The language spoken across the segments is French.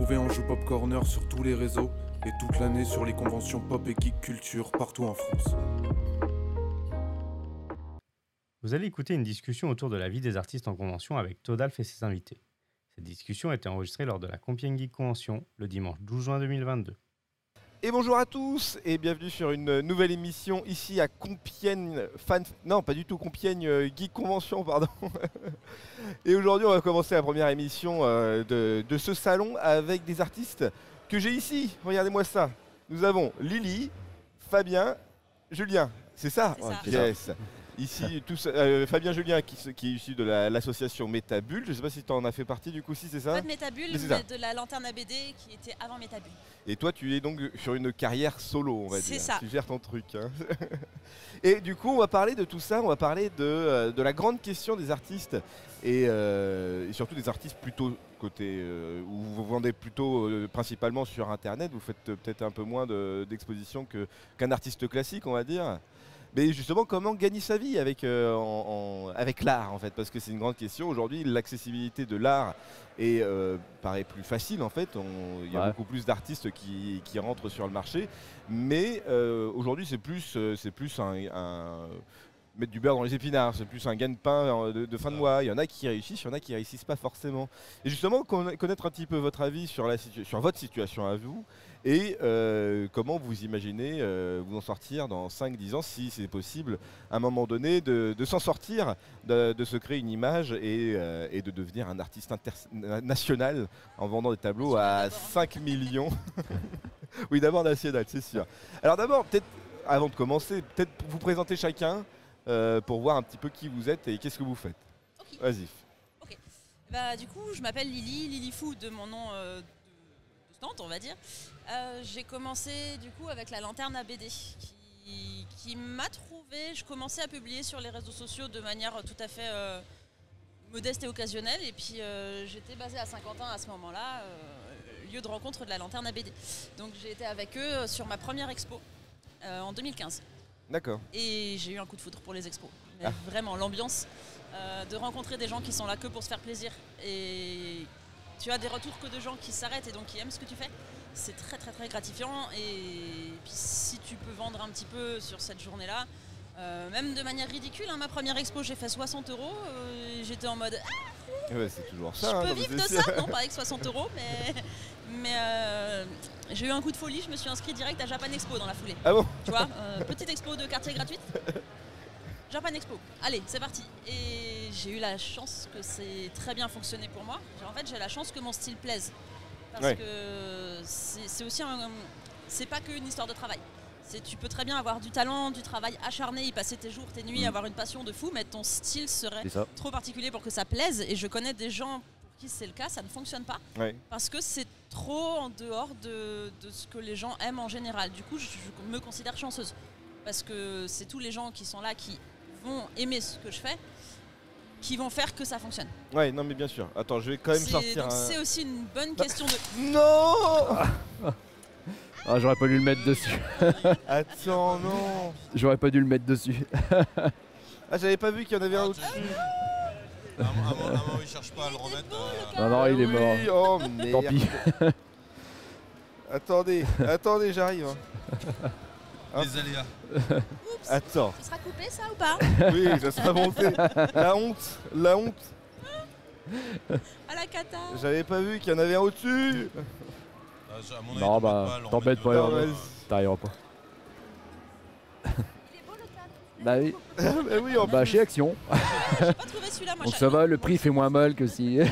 en Pop sur tous les réseaux et toute l'année sur les conventions pop et geek culture partout en France. Vous allez écouter une discussion autour de la vie des artistes en convention avec Todalf et ses invités. Cette discussion a été enregistrée lors de la Compiègne Geek Convention le dimanche 12 juin 2022. Et bonjour à tous et bienvenue sur une nouvelle émission ici à Compiègne Fan... Non, pas du tout, Compiègne euh, Geek Convention, pardon. et aujourd'hui, on va commencer la première émission euh, de, de ce salon avec des artistes que j'ai ici. Regardez-moi ça. Nous avons Lily, Fabien, Julien. C'est ça, C'est ça. Yes. Ici, tous, euh, Fabien Julien qui, est issu de la- l'association Métabule. Je ne sais pas si tu en as fait partie du coup, si c'est ça Pas de Métabule, Mais c'est mais de la lanterne ABD qui était avant Métabule. Et toi, tu es donc sur une carrière solo, on va C'est dire. ça. Tu gères ton truc. hein. et du coup, on va parler de tout ça. On va parler de, euh, de la grande question des artistes et, euh, et surtout des artistes plutôt côté euh, où vous vendez plutôt euh, principalement sur Internet. Vous faites peut-être un peu moins de- d'exposition que- qu'un artiste classique, on va dire. Mais justement, comment gagner sa vie avec, euh, en- en- avec l'art, en fait? Parce que c'est une grande question. Aujourd'hui, l'accessibilité de l'art est, euh, paraît plus facile, en fait. Il y a Ouais. beaucoup plus d'artistes qui, qui rentrent sur le marché. Mais euh, aujourd'hui, c'est plus, c'est plus un, un- mettre du beurre dans les épinards. C'est plus un gagne-pain euh, de, de fin de mois. Il y en a qui réussissent, il y en a qui réussissent pas forcément. Et justement, conna- connaître un petit peu votre avis sur, la situ- sur votre situation à vous et euh, comment vous imaginez euh, vous en sortir dans 5-10 ans, si c'est possible, à un moment donné, de, de s'en sortir, de, de se créer une image et, euh, et de devenir un artiste international en vendant des tableaux à National d'abord, hein. 5 millions. oui, d'abord national, c'est sûr. Alors d'abord, peut-être, avant de commencer, peut-être vous présenter chacun euh, pour voir un petit peu qui vous êtes et qu'est-ce que vous faites. Vas-y. Bah, du coup, je m'appelle Lily, Lily Fou de mon nom euh, de, de stand, on va dire. Euh, J'ai commencé du coup avec la lanterne ABD qui, qui m'a trouvé. Je commençais à publier sur les réseaux sociaux de manière tout à fait modeste et occasionnelle. Et puis j'étais basée à Saint-Quentin à ce moment-là, lieu de rencontre de la lanterne ABD. Donc j'ai été avec eux sur ma première expo euh, en 2015. D'accord. Et j'ai eu un coup de foudre pour les expos. Mais Ah. Vraiment, l'ambiance, euh, de rencontrer des gens qui sont là que pour se faire plaisir. Et tu as des retours que de gens qui s'arrêtent et donc qui aiment ce que tu fais. C'est très très très gratifiant. Et puis si tu peux vendre un petit peu sur cette journée-là, euh, même de manière ridicule, hein, ma première expo j'ai fait 60 euros. euh, J'étais en mode Ah, Ouais, c'est toujours je ça. hein, peux vivre de ça, non pas avec 60 euros, mais, mais euh, j'ai eu un coup de folie, je me suis inscrit direct à Japan Expo dans la foulée. Ah bon? Tu vois, petite expo de quartier gratuite. Japan Expo. Allez, c'est parti. Et j'ai eu la chance que c'est très bien fonctionné pour moi. En fait, j'ai la chance que mon style plaise. Parce Ouais. que c'est aussi un. C'est pas qu'une histoire de travail. Tu peux très bien avoir du talent, du travail acharné, y passer tes jours, tes nuits, Mhm. avoir une passion de fou, mais ton style serait trop particulier pour que ça plaise. Et je connais des gens pour qui c'est le cas, ça ne fonctionne pas Ouais. parce que c'est trop en dehors de, de ce que les gens aiment en général. Du coup, je, je me considère chanceuse parce que c'est tous les gens qui sont là qui vont aimer ce que je fais qui vont faire que ça fonctionne. Ouais, non mais bien sûr. Attends, je vais quand même sortir un... c'est aussi une bonne question de. Non Ah, j'aurais pas dû le mettre dessus. Attends, non J'aurais pas dû le mettre dessus. Ah, j'avais pas vu qu'il y en avait un Ah, au-dessus. Moins- à moins, il cherche pas à le remettre. euh, Non, non, il est mort. Oui, oh Tant pis. Attendez, attendez, j'arrive. hein. Les aléas. Oups, Attends. ça sera coupé ça ou pas? Oui, ça sera monté. La honte, la honte. À la cata J'avais pas vu qu'il y en avait un au-dessus. Ah, je- à mon avis, Non, t'embêtes bah, pas t'embête pas, vas-y. T'arriveras pas. Bah oui, bah oui, en bah chez Action. Pas trouvé celui-là moi. Donc j'ai- ça va, le prix fait moins mal que si.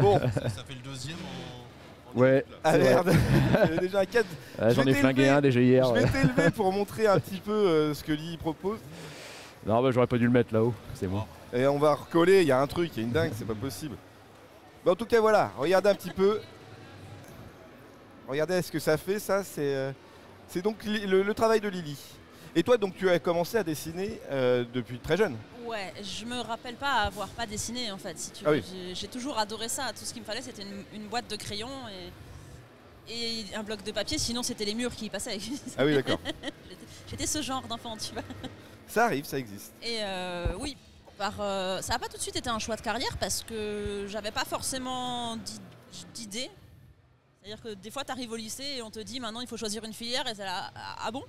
Bon. Ça, ça fait le deuxième en. en Ouais. Ah merde, déjà un 4. Ah, J'en Je ai vais flingué t'élever. un déjà hier. Je m'étais élevé pour montrer un petit peu euh, ce que Lily propose. Non, bah j'aurais pas dû le mettre là-haut. C'est bon. Et on va recoller, il y a un truc, il y a une dingue, c'est pas possible. Mais en tout cas, voilà, regardez un petit peu. Regardez ce que ça fait, ça, c'est euh, c'est donc le, le travail de Lily. Et toi, donc, tu as commencé à dessiner euh, depuis très jeune. Ouais, je me rappelle pas avoir pas dessiné en fait. Si tu Ah oui. J'ai- toujours adoré ça. Tout ce qu'il me fallait, c'était une, une boîte de crayons et, et un bloc de papier. Sinon, c'était les murs qui y passaient. Ah oui, d'accord. J'étais- J'étais ce genre d'enfant, tu vois. ça arrive, ça existe. Et euh, oui, par, euh, ça n'a pas tout de suite été un choix de carrière parce que j'avais pas forcément d'i- d'idée. C'est-à-dire que des fois, tu arrives au lycée et on te dit maintenant il faut choisir une filière et c'est là, ah ah bon?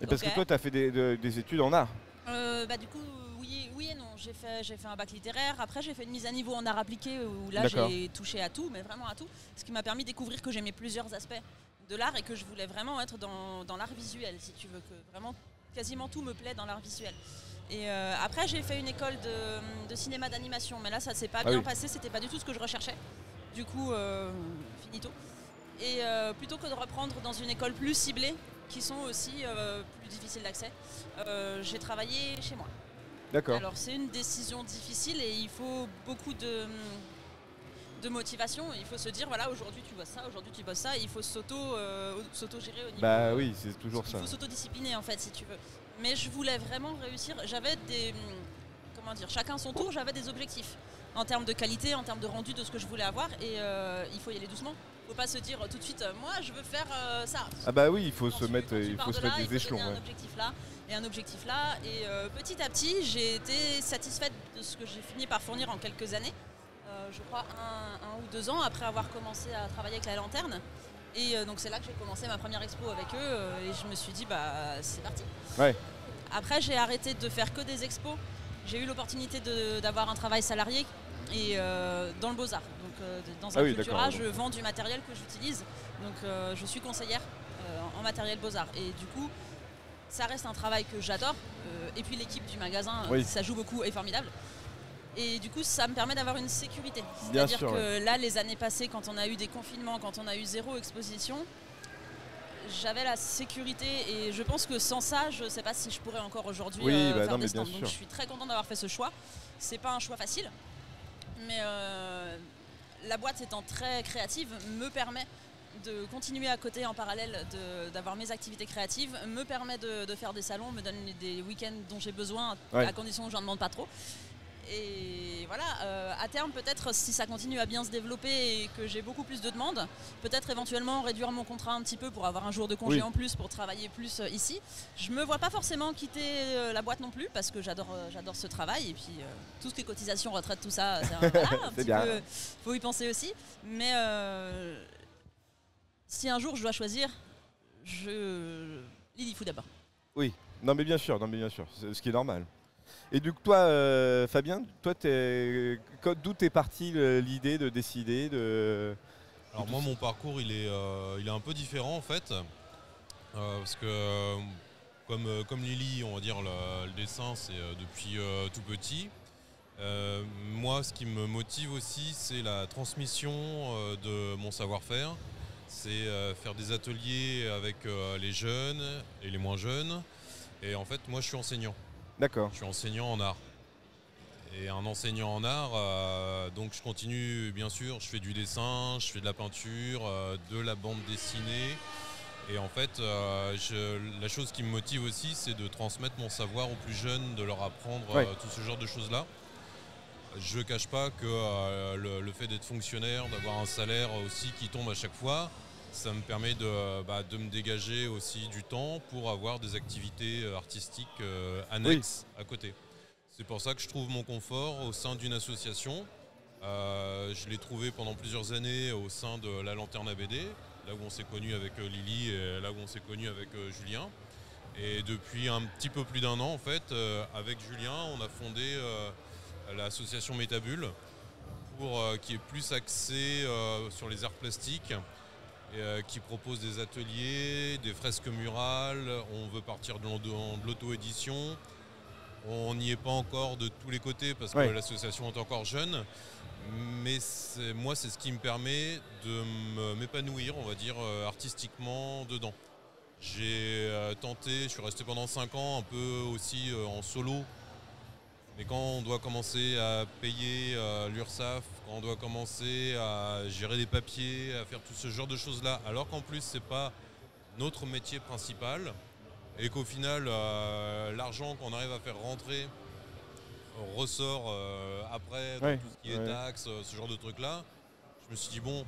Et parce que toi, tu as fait des, de- des études en art. Euh, bah, du coup, oui, oui et non. J'ai fait, j'ai fait un bac littéraire. Après, j'ai fait une mise à niveau en art appliqué où là, j'ai touché à tout, mais vraiment à tout. Ce qui m'a permis de découvrir que j'aimais plusieurs aspects de l'art et que je voulais vraiment être dans, dans l'art visuel, si tu veux. Que vraiment, quasiment tout me plaît dans l'art visuel. Et euh, après, j'ai fait une école de, de cinéma d'animation, mais là, ça s'est pas Ah bien oui. passé. C'était pas du tout ce que je recherchais. Du coup, euh, finito. Et euh, plutôt que de reprendre dans une école plus ciblée, qui sont aussi plus difficiles d'accès, j'ai travaillé chez moi. D'accord. Alors c'est une décision difficile et il faut beaucoup de, de motivation. Il faut se dire voilà aujourd'hui tu bosses ça, aujourd'hui tu bosses ça. Il faut s'auto s'auto-gérer au niveau. Bah oui, c'est toujours il ça. faut s'autodiscipliner en fait si tu veux. Mais je voulais vraiment réussir. J'avais des comment dire chacun son tour. J'avais des objectifs en termes de qualité, en termes de rendu de ce que je voulais avoir et euh, il faut y aller doucement. Faut pas se dire tout de suite euh, moi je veux faire euh, ça. Ah bah oui, il faut Quand se tu- mettre, il faut de se là, mettre il des faut donner échelons. un objectif là et un objectif là. Et euh, petit à petit, j'ai été satisfaite de ce que j'ai fini par fournir en quelques années. Je crois un, un ou deux ans après avoir commencé à travailler avec la lanterne. Et euh, donc c'est là que j'ai commencé ma première expo avec eux euh, et je me suis dit bah c'est parti. Ouais. Après j'ai arrêté de faire que des expos. J'ai eu l'opportunité d'avoir un travail salarié et euh, dans le beaux-arts. Donc euh, dans un Ah oui, cultura, d'accord. je vends du matériel que j'utilise. Donc euh, je suis conseillère en matériel beaux-arts. Et du coup, ça reste un travail que j'adore. Et puis l'équipe du magasin, Oui. ça joue beaucoup, est formidable. Et du coup, ça me permet d'avoir une sécurité. C'est-à-dire que là, les années passées, quand on a eu des confinements, quand on a eu zéro exposition, j'avais la sécurité et je pense que sans ça, je ne sais pas si je pourrais encore aujourd'hui Oui, euh, bah faire non, des stands. Donc sûr. je suis très contente d'avoir fait ce choix. C'est pas un choix facile, mais euh, la boîte étant très créative me permet de continuer à côté en parallèle d'avoir mes activités créatives, me permet de, de faire des salons, me donne des week-ends dont j'ai besoin, Ouais. à condition que j'en demande pas trop. Et voilà, euh, à terme, peut-être si ça continue à bien se développer et que j'ai beaucoup plus de demandes, peut-être éventuellement réduire mon contrat un petit peu pour avoir un jour de congé Oui. en plus pour travailler plus euh, ici. Je me vois pas forcément quitter euh, la boîte non plus parce que j'adore j'adore ce travail et puis tout ce qui est cotisation, retraite, tout ça, c'est un, voilà, un C'est petit bien. peu, faut y penser aussi. Mais si un jour je dois choisir, je Lily d'abord. Non mais bien sûr, non mais bien sûr, ce qui est normal. Et du coup toi, euh, Fabien, toi, d'où t'es parti l'idée de décider de Alors moi mon parcours il est, euh, il est un peu différent en fait. Euh, parce que comme, comme Lily, on va dire le, le dessin c'est depuis tout petit. Moi ce qui me motive aussi c'est la transmission de mon savoir-faire. C'est faire des ateliers avec les jeunes et les moins jeunes. Et en fait moi je suis enseignant. D'accord. Je suis enseignant en art. Et un enseignant en art, euh, donc je continue bien sûr, je fais du dessin, je fais de la peinture, euh, de la bande dessinée. Et en fait, euh, je- la chose qui me motive aussi, c'est de transmettre mon savoir aux plus jeunes, de leur apprendre Ouais. tout ce genre de choses-là. Je ne cache pas que le, le fait d'être fonctionnaire, d'avoir un salaire aussi qui tombe à chaque fois, ça me permet de, bah, de me dégager aussi du temps pour avoir des activités euh, artistiques euh, annexes à côté. C'est pour ça que je trouve mon confort au sein d'une association. Euh, je l'ai trouvé pendant plusieurs années au sein de la Lanterne ABD, là où on s'est connu avec euh, Lily et là où on s'est connu avec euh, Julien. Et depuis un petit peu plus d'un an, en fait, euh, avec Julien, on a fondé euh, l'association Métabule, pour, euh, qui est plus axée euh, sur les arts plastiques et euh, qui propose des ateliers, des fresques murales. On veut partir de l'auto-édition. On n'y est pas encore de tous les côtés parce que Ouais. l'association est encore jeune. Mais moi, c'est ce qui me permet de m'épanouir, on va dire, euh, artistiquement dedans. J'ai euh, tenté, je suis resté pendant 5 ans un peu aussi en solo. Mais quand on doit commencer à payer euh, l'URSSAF, quand on doit commencer à gérer des papiers, à faire tout ce genre de choses-là, alors qu'en plus c'est pas notre métier principal, et qu'au final euh, l'argent qu'on arrive à faire rentrer ressort euh, après Ouais, tout ce qui est taxes, euh, ce genre de trucs-là, je me suis dit bon,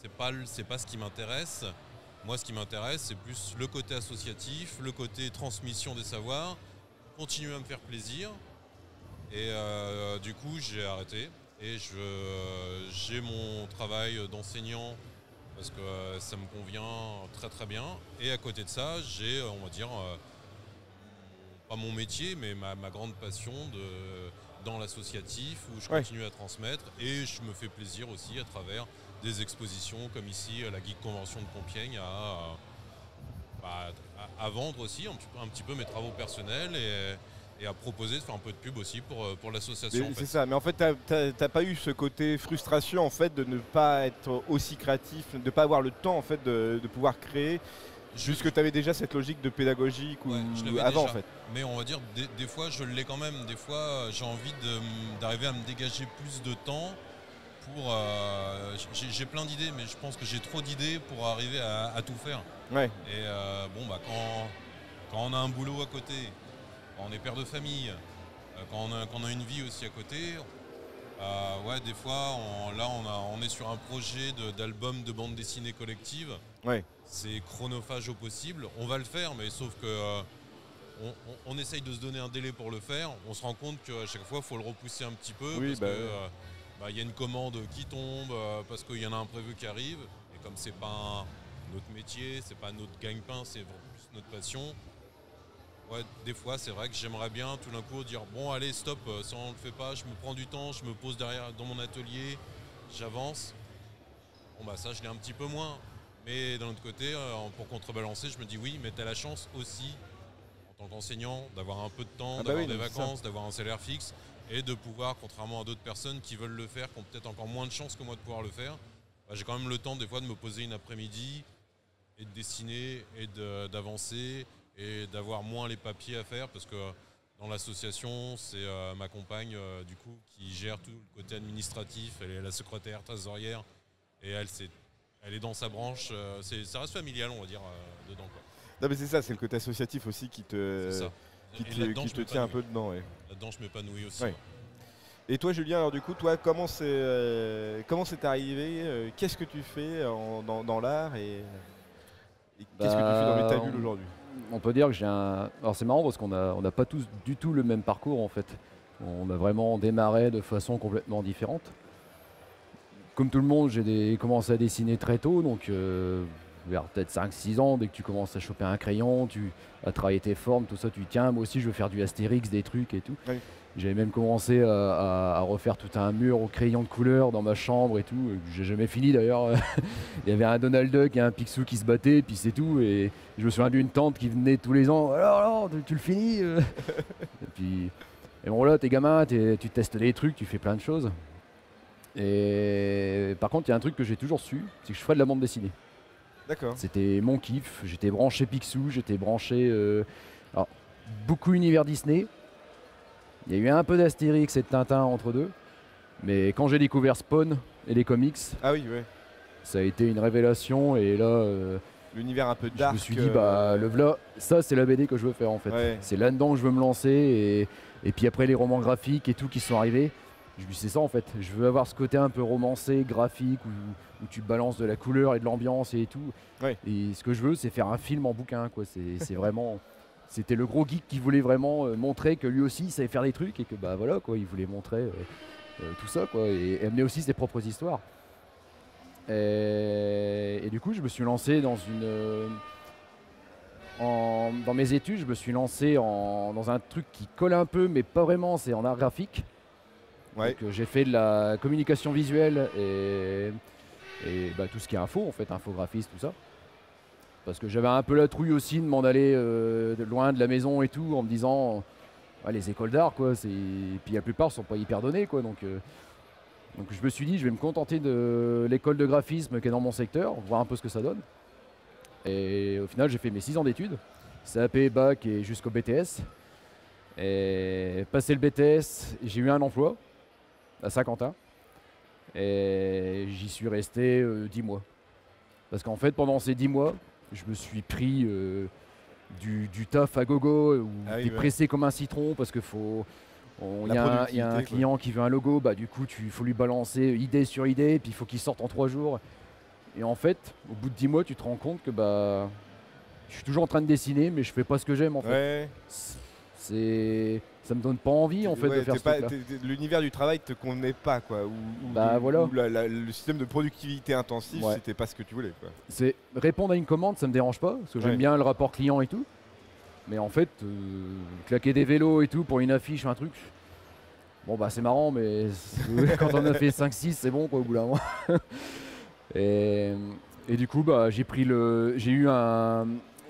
c'est pas pas ce qui m'intéresse. Moi, ce qui m'intéresse, c'est plus le côté associatif, le côté transmission des savoirs, continuer à me faire plaisir Et euh, du coup, j'ai arrêté. Et je- j'ai mon travail d'enseignant parce que euh, ça me convient très très bien. Et à côté de ça, j'ai, euh, on va dire, euh, pas mon métier, mais ma, ma grande passion de, dans l'associatif où je Ouais. continue à transmettre. Et je me fais plaisir aussi à travers des expositions comme ici, à la Geek Convention de Compiègne, à, euh, bah, à- à vendre aussi un petit, peu, un petit peu mes travaux personnels et, et à proposer de faire un peu de pub aussi pour, euh, pour l'association. Mais en fait. C'est ça, mais en fait, t'as- t'as t'as pas eu ce côté frustration en fait de ne pas être aussi créatif, de ne pas avoir le temps en fait de, de pouvoir créer, juste que tu avais déjà cette logique de pédagogique ou Ouais, je l'avais avant déjà. en fait. Mais on va dire, des, des fois, je l'ai quand même. Des fois, j'ai envie d'arriver à me dégager plus de temps pour. euh, j'ai plein d'idées, mais je pense que j'ai trop d'idées pour arriver à, à tout faire. Ouais, Et euh, bon, bah, quand, quand on a un boulot à côté, quand on est père de famille, euh, quand on a, quand on a une vie aussi à côté, euh, ouais, des fois, on- là, on, a- on est sur un projet d'album de, bande dessinée collective. Ouais. C'est chronophage au possible. On va le faire, mais sauf que euh, on, essaye de se donner un délai pour le faire. On se rend compte qu'à chaque fois, il faut le repousser un petit peu Oui, parce bah que euh, bah, il y a une commande qui tombe, euh, parce qu'il y en a un prévu qui arrive. Et comme c'est pas un- notre métier, c'est pas notre gagne-pain, c'est notre passion. Ouais, des fois, c'est vrai que j'aimerais bien tout d'un coup dire bon, allez, stop, euh, ça on le fait pas. Je me prends du temps, je me pose derrière dans mon atelier, j'avance. Bon bah ça, je l'ai un petit peu moins. Mais d'un autre côté, euh, pour contrebalancer, je me dis oui, mais tu as la chance aussi, en tant qu'enseignant, d'avoir un peu de temps, Ah bah d'avoir oui, des vacances, d'avoir un salaire fixe et de pouvoir, contrairement à d'autres personnes qui veulent le faire, qui ont peut-être encore moins de chance que moi de pouvoir le faire, bah, j'ai quand même le temps des fois de me poser une après-midi et de dessiner et d'avancer et d'avoir moins les papiers à faire parce que dans l'association, c'est euh, ma compagne euh, du coup qui gère tout le côté administratif, elle est la secrétaire trésorière et elle c'est elle est dans sa branche, euh, c'est- ça reste familial on va dire dedans quoi. non mais c'est ça, c'est le côté associatif aussi qui te, qui te, qui tient un peu dedans. ouais. Là-dedans, je m'épanouis aussi. Ouais. Et toi Julien, alors du coup, toi, comment c'est euh, comment c'est arrivé euh, Qu'est-ce que tu fais en- dans, dans l'art et, et qu'est-ce que tu fais dans Bah, Métabule on- aujourd'hui? On peut dire que j'ai un. Alors c'est marrant parce qu'on a- on n'a pas tous du tout le même parcours en fait. On a vraiment démarré de façon complètement différente. Comme tout le monde, j'ai des- commencé à dessiner très tôt, donc euh, vers peut-être 5-6 ans, dès que tu commences à choper un crayon, tu as travaillé tes formes, tout ça, tu tiens, moi aussi je veux faire du Astérix, des trucs et tout. Oui. J'avais même commencé à, à- à refaire tout un mur au crayon de couleur dans ma chambre et tout. euh, J'ai jamais fini d'ailleurs. Il y avait un Donald Duck et un Picsou qui se battaient, puis c'est tout. Et je me souviens d'une tante qui venait tous les ans. Alors, alors, tu, tu le finis euh Et puis, et bon là, t'es gamin, tu testes des trucs, tu fais plein de choses. Et par contre, il y a un truc que j'ai toujours su, c'est que je ferais de la bande dessinée. C'était mon kiff. J'étais branché Picsou, j'étais branché. euh, alors, beaucoup univers Disney. Il y a eu un peu d'Astérix et de Tintin entre deux. Mais quand j'ai découvert Spawn et les comics, Ah oui, ouais. ça a été une révélation. Et là, euh, L'univers un peu je dark. me suis dit, euh, bah, le v'là, ça, c'est la BD que je veux faire en fait. Ouais. C'est là-dedans que je veux me lancer. Et, et puis après, les romans graphiques et tout qui sont arrivés. C'est ça en fait. Je veux avoir ce côté un peu romancé, graphique, où, où tu balances de la couleur et de l'ambiance et tout. Et ce que je veux, c'est faire un film en bouquin. quoi. C'est c'est vraiment. C'était le gros geek qui voulait vraiment euh, montrer que lui aussi il savait faire des trucs et que bah voilà quoi, il voulait montrer euh, euh, tout ça quoi et, et amener aussi ses propres histoires. Et, et du coup, je me suis lancé dans une euh, en- dans mes études, je me suis lancé en- dans un truc qui colle un peu, mais pas vraiment. C'est en art graphique. Ouais. Euh, j'ai fait de la communication visuelle et, bah, tout ce qui est info, en fait, infographiste, tout ça. Parce que j'avais un peu la trouille aussi de m'en aller euh, loin de la maison et tout, en me disant, les écoles d'art, quoi. c'est- Et puis la plupart sont pas hyper données, quoi. Donc, euh, donc je me suis dit, je vais me contenter de l'école de graphisme qui est dans mon secteur, voir un peu ce que ça donne. Et au final, j'ai fait mes 6 ans d'études, CAP, bac et jusqu'au BTS. Et passé le BTS, j'ai eu un emploi à Saint-Quentin. Et j'y suis resté 10 mois. Parce qu'en fait, pendant ces 10 mois, je me suis pris euh, du, du taf à gogo, Ah oui, t'es ouais. pressé comme un citron parce que faut. Il y, a un- il y a un productivité, quoi. client qui veut un logo, bah du coup il faut lui balancer idée sur idée, puis il faut qu'il sorte en 3 jours. Et en fait, au bout de 10 mois, tu te rends compte que bah je suis toujours en train de dessiner, mais je fais pas ce que j'aime en fait. Ouais. C'est ça me donne pas envie en fait Ouais, de faire L'univers du travail te convenait pas, quoi. Ou, Bah, le- voilà. ou la- la- le système de productivité intensive, Ouais. c'était pas ce que tu voulais. C'est répondre à une commande, ça me dérange pas, parce que j'aime bien le rapport client et tout. Mais en fait, euh, claquer des vélos et tout pour une affiche, un truc. Bon bah c'est marrant, mais quand on a fait 5-6, c'est bon quoi au bout d'un moment. et, et du coup, bah j'ai pris le, j'ai eu un,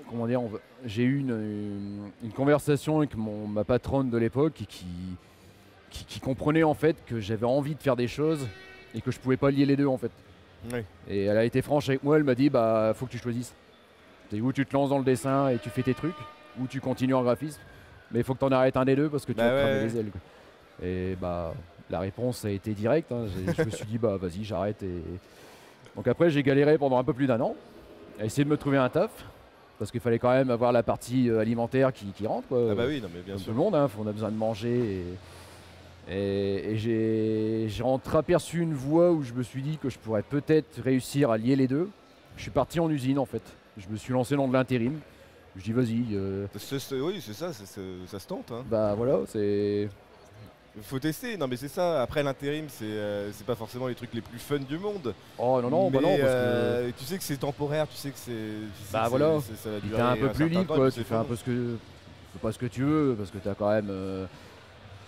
comment dire, on j'ai eu une, une- une conversation avec mon, ma patronne de l'époque qui, qui, qui- qui comprenait en fait que j'avais envie de faire des choses et que je pouvais pas lier les deux en fait. Et elle a été franche avec moi, elle m'a dit bah faut que tu choisisses. Où tu te lances dans le dessin et tu fais tes trucs, ou tu continues en graphisme. Mais il faut que tu en arrêtes un des deux parce que tu Bah vas te ouais. les ailes. quoi. Et bah la réponse a été directe. hein. Je me suis dit bah vas-y j'arrête. Et... Donc après j'ai galéré pendant un peu plus d'un an à essayer de me trouver un taf parce qu'il fallait quand même avoir la partie euh, alimentaire qui, qui rentre. Quoi. Ah bah oui, non mais bien Comme sûr. tout le monde, hein, on a besoin de manger. Et, et- et j'ai entreaperçu une voie où je me suis dit que je pourrais peut-être réussir à lier les deux. Je suis parti en usine en fait. Je me suis lancé dans de l'intérim. Je dis vas-y, euh, oui, c'est ça, ça se tente. Hein. bah voilà, c'est. Faut tester, non mais c'est ça. Après l'intérim, c'est euh, pas forcément les trucs les plus fun du monde. Oh non, non, bah non, parce que. euh, tu sais que c'est temporaire, tu sais que c'est. tu sais Bah que voilà. t'es un peu plus libre, quoi. Tu fais un peu ce que. tu fais pas ce que tu veux, parce que t'as quand même. euh,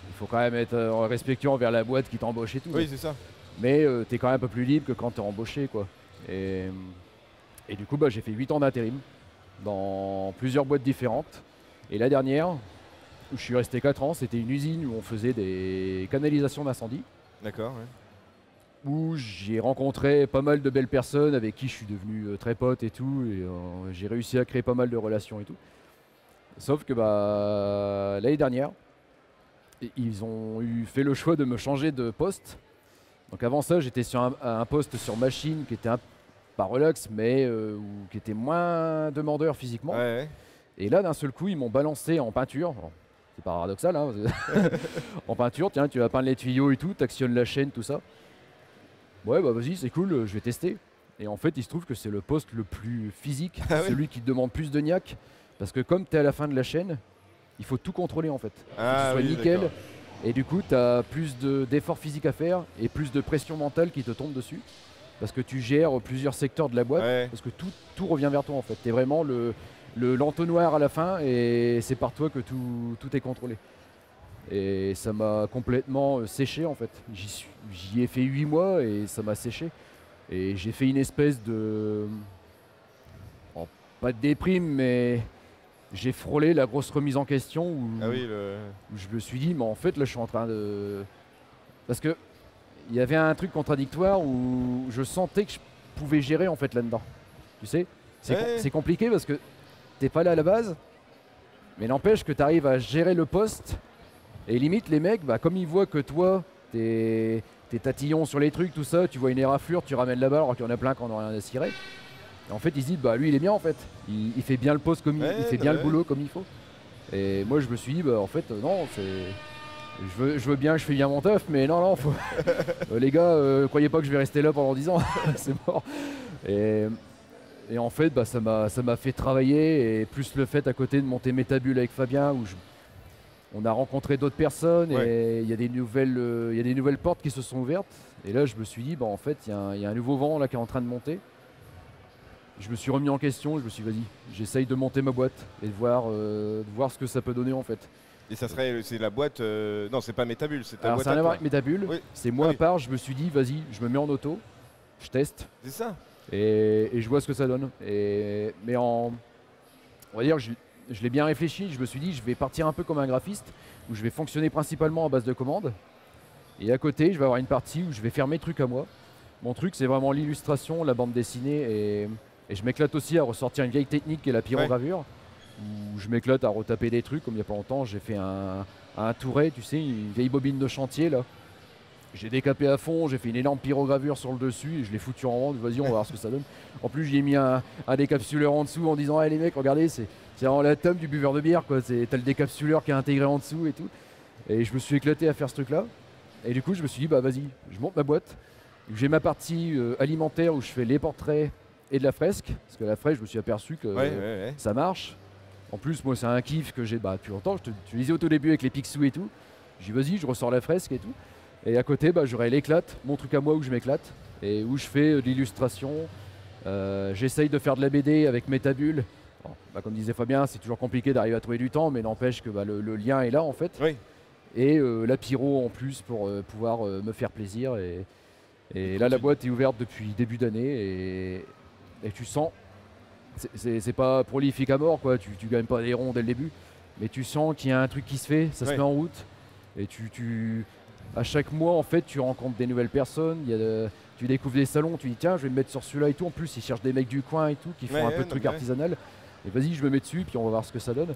il faut quand même être euh, respectueux envers la boîte qui t'embauche et tout. Oui, c'est ça. mais t'es quand même un peu plus libre que quand t'es embauché quoi. Et, et du coup bah, j'ai fait 8 ans d'intérim dans plusieurs boîtes différentes. Et la dernière, où je suis resté 4 ans, c'était une usine où on faisait des canalisations d'incendie, D'accord. ouais. où j'ai rencontré pas mal de belles personnes avec qui je suis devenu euh, très pote et tout, et euh, j'ai réussi à créer pas mal de relations et tout. Sauf que bah, l'année dernière, ils ont eu fait le choix de me changer de poste. Donc avant ça, j'étais sur un, un poste sur machine qui était un, pas relax, mais euh, où- qui était moins demandeur physiquement. Ouais, ouais. Et là, d'un seul coup, ils m'ont balancé en peinture. Alors, C'est paradoxal, hein, en peinture, tiens, tu vas peindre les tuyaux et tout, t'actionnes la chaîne, tout ça. Ouais, bah vas-y, c'est cool, je vais tester. Et en fait, il se trouve que c'est le poste le plus physique, Ah celui qui te demande plus de niaque. Parce que comme tu es à la fin de la chaîne, il faut tout contrôler en fait. Faut que Ah ce soit oui, nickel. Et du coup, tu as plus de- d'efforts physiques à faire et plus de pression mentale qui te tombe dessus. Parce que tu gères plusieurs secteurs de la boîte. Ouais. Parce que tout, tout revient vers toi en fait. Tu es vraiment le le- l'entonnoir à la fin et c'est par toi que tout, tout est contrôlé. Et ça m'a complètement euh, séché en fait. J'y ai fait 8 mois et ça m'a séché. Et j'ai fait une espèce de. bon, pas de déprime, mais j'ai frôlé la grosse remise en question où, Ah oui, le... où je me suis dit, mais en fait là je suis en train de. Parce que il y avait un truc contradictoire où je sentais que je pouvais gérer en fait là-dedans. Tu sais C'est Ouais. compliqué parce que t'es pas là à la base, mais n'empêche que tu arrives à gérer le poste. Et limite, les mecs, bah, comme ils voient que toi, t'es t'es tatillon sur les trucs, tout ça, tu vois une éraflure, tu ramènes la balle alors qu'il y en a plein qui en ont rien à cirer. Et en fait, ils se disent, bah lui, il est bien en fait. Il, il fait bien le poste comme il, Ouais, il fait bien le boulot comme il faut. Et moi, je me suis dit, bah en fait, euh, non, c'est. Je veux, je veux bien, je fais bien mon taf, mais non, non, faut... Euh, les gars, euh, croyez pas que je vais rester là pendant 10 ans, c'est mort. Et, et en fait, bah, ça m'a fait travailler, et plus le fait à côté de monter Métabule avec Fabien, où je- on a rencontré d'autres personnes, et il y, a des nouvelles, euh, il y a des nouvelles portes qui se sont ouvertes. Et là, je me suis dit, bah, en fait, il y, a un- il y a un nouveau vent là qui est en train de monter. Je me suis remis en question, je me suis dit, vas-y, j'essaye de monter ma boîte et de voir, euh, de voir ce que ça peut donner en fait. Et ça serait, c'est la boîte. euh, Non, c'est pas Métabule, c'est ta Alors boîte. à toi. avec Métabule, Oui. c'est moi Ah à part, je me suis dit, vas-y, je me mets en auto, je teste C'est ça. et, et je vois ce que ça donne. Et, mais en, on va dire, je, je l'ai bien réfléchi, je me suis dit, je vais partir un peu comme un graphiste, où je vais fonctionner principalement à base de commandes. Et à côté, je vais avoir une partie où je vais faire mes trucs à moi. Mon truc, c'est vraiment l'illustration, la bande dessinée, et, et je m'éclate aussi à ressortir une vieille technique qui est la pyrogravure, où je m'éclate à retaper des trucs, comme il n'y a pas longtemps, j'ai fait un, un touret, tu sais, une vieille bobine de chantier, là. J'ai décapé à fond, j'ai fait une énorme pyrogravure sur le dessus et je l'ai foutu en vente. Vas-y, on va voir ce que ça donne. En plus, j'y ai mis un, un décapsuleur en dessous en disant, hey, les mecs, regardez, c'est vraiment la tome du buveur de bière, quoi. C'est- T'as le décapsuleur qui est intégré en dessous et tout. Et je me suis éclaté à faire ce truc-là. Et du coup, je me suis dit, bah vas-y, je monte ma boîte. J'ai ma partie euh, alimentaire où je fais les portraits et de la fresque. Parce que la fresque, je me suis aperçu que Ouais, ouais, ouais. ça marche. En plus, moi, c'est un kiff que j'ai bah, depuis longtemps. Je te, tu disais au tout début avec les Picsou et tout. Dit, vas-y, je ressors la fresque et tout. Et à côté, bah, j'aurai l'éclate, mon truc à moi où je m'éclate et où je fais euh, de l'illustration. Euh, J'essaye de faire de la BD avec Métabule. Bon, bah, comme disait Fabien, c'est toujours compliqué d'arriver à trouver du temps, mais n'empêche que bah, le, le lien est là en fait. Oui. Et euh, la pyro en plus pour euh, pouvoir me faire plaisir. Et, et là, la boîte est ouverte depuis début d'année et, et tu sens, c'est- pas prolifique à mort, quoi. Tu, tu gagnes pas des ronds dès le début, mais tu sens qu'il y a un truc qui se fait, ça se met en route. Et tu, tu, à chaque mois, en fait, tu rencontres des nouvelles personnes. il Y a de- tu découvres des salons, tu dis tiens, je vais me mettre sur celui-là et tout. En plus, ils cherchent des mecs du coin et tout qui font un ouais, peu de trucs artisanal. Et vas-y, je me mets dessus, puis on va voir ce que ça donne.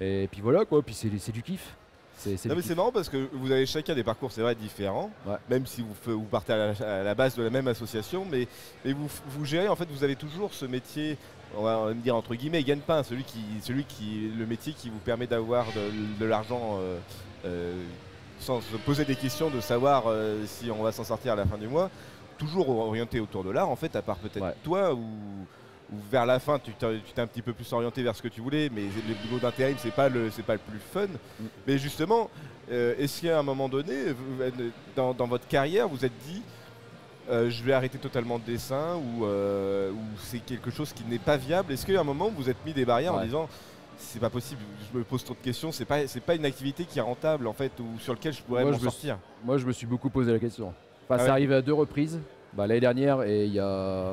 Et puis voilà, quoi. Puis c'est c'est du kiff. C'est c'est Non mais c'est marrant parce que vous avez chacun des parcours, c'est vrai, différents, Ouais. même si vous, partez à la, à la base de la même association, mais, mais vous, vous gérez, en fait, vous avez toujours ce métier, on va, on va me dire entre guillemets, gagne-pain, celui qui, celui qui, le métier qui vous permet d'avoir de, de l'argent euh, euh, sans se poser des questions, de savoir euh, si on va s'en sortir à la fin du mois, toujours orienté autour de l'art, en fait, à part peut-être Ouais. toi ou ou vers la fin tu t'es un petit peu plus orienté vers ce que tu voulais, mais le boulot d'intérim c'est pas le c'est pas le plus fun. Mais justement, euh, est-ce qu'à un moment donné, vous- dans, dans votre carrière, vous êtes dit euh, je vais arrêter totalement le dessin ou, euh, ou c'est quelque chose qui n'est pas viable? Est-ce qu'à un moment vous êtes mis des barrières en disant c'est pas possible, je me pose trop de questions, c'est pas c'est pas une activité qui est rentable en fait ou sur lequel je pourrais m'en sortir? Moi, je me suis beaucoup posé la question. Enfin, Ah c'est ouais arrivé à deux reprises. Bah, L'année dernière et il y a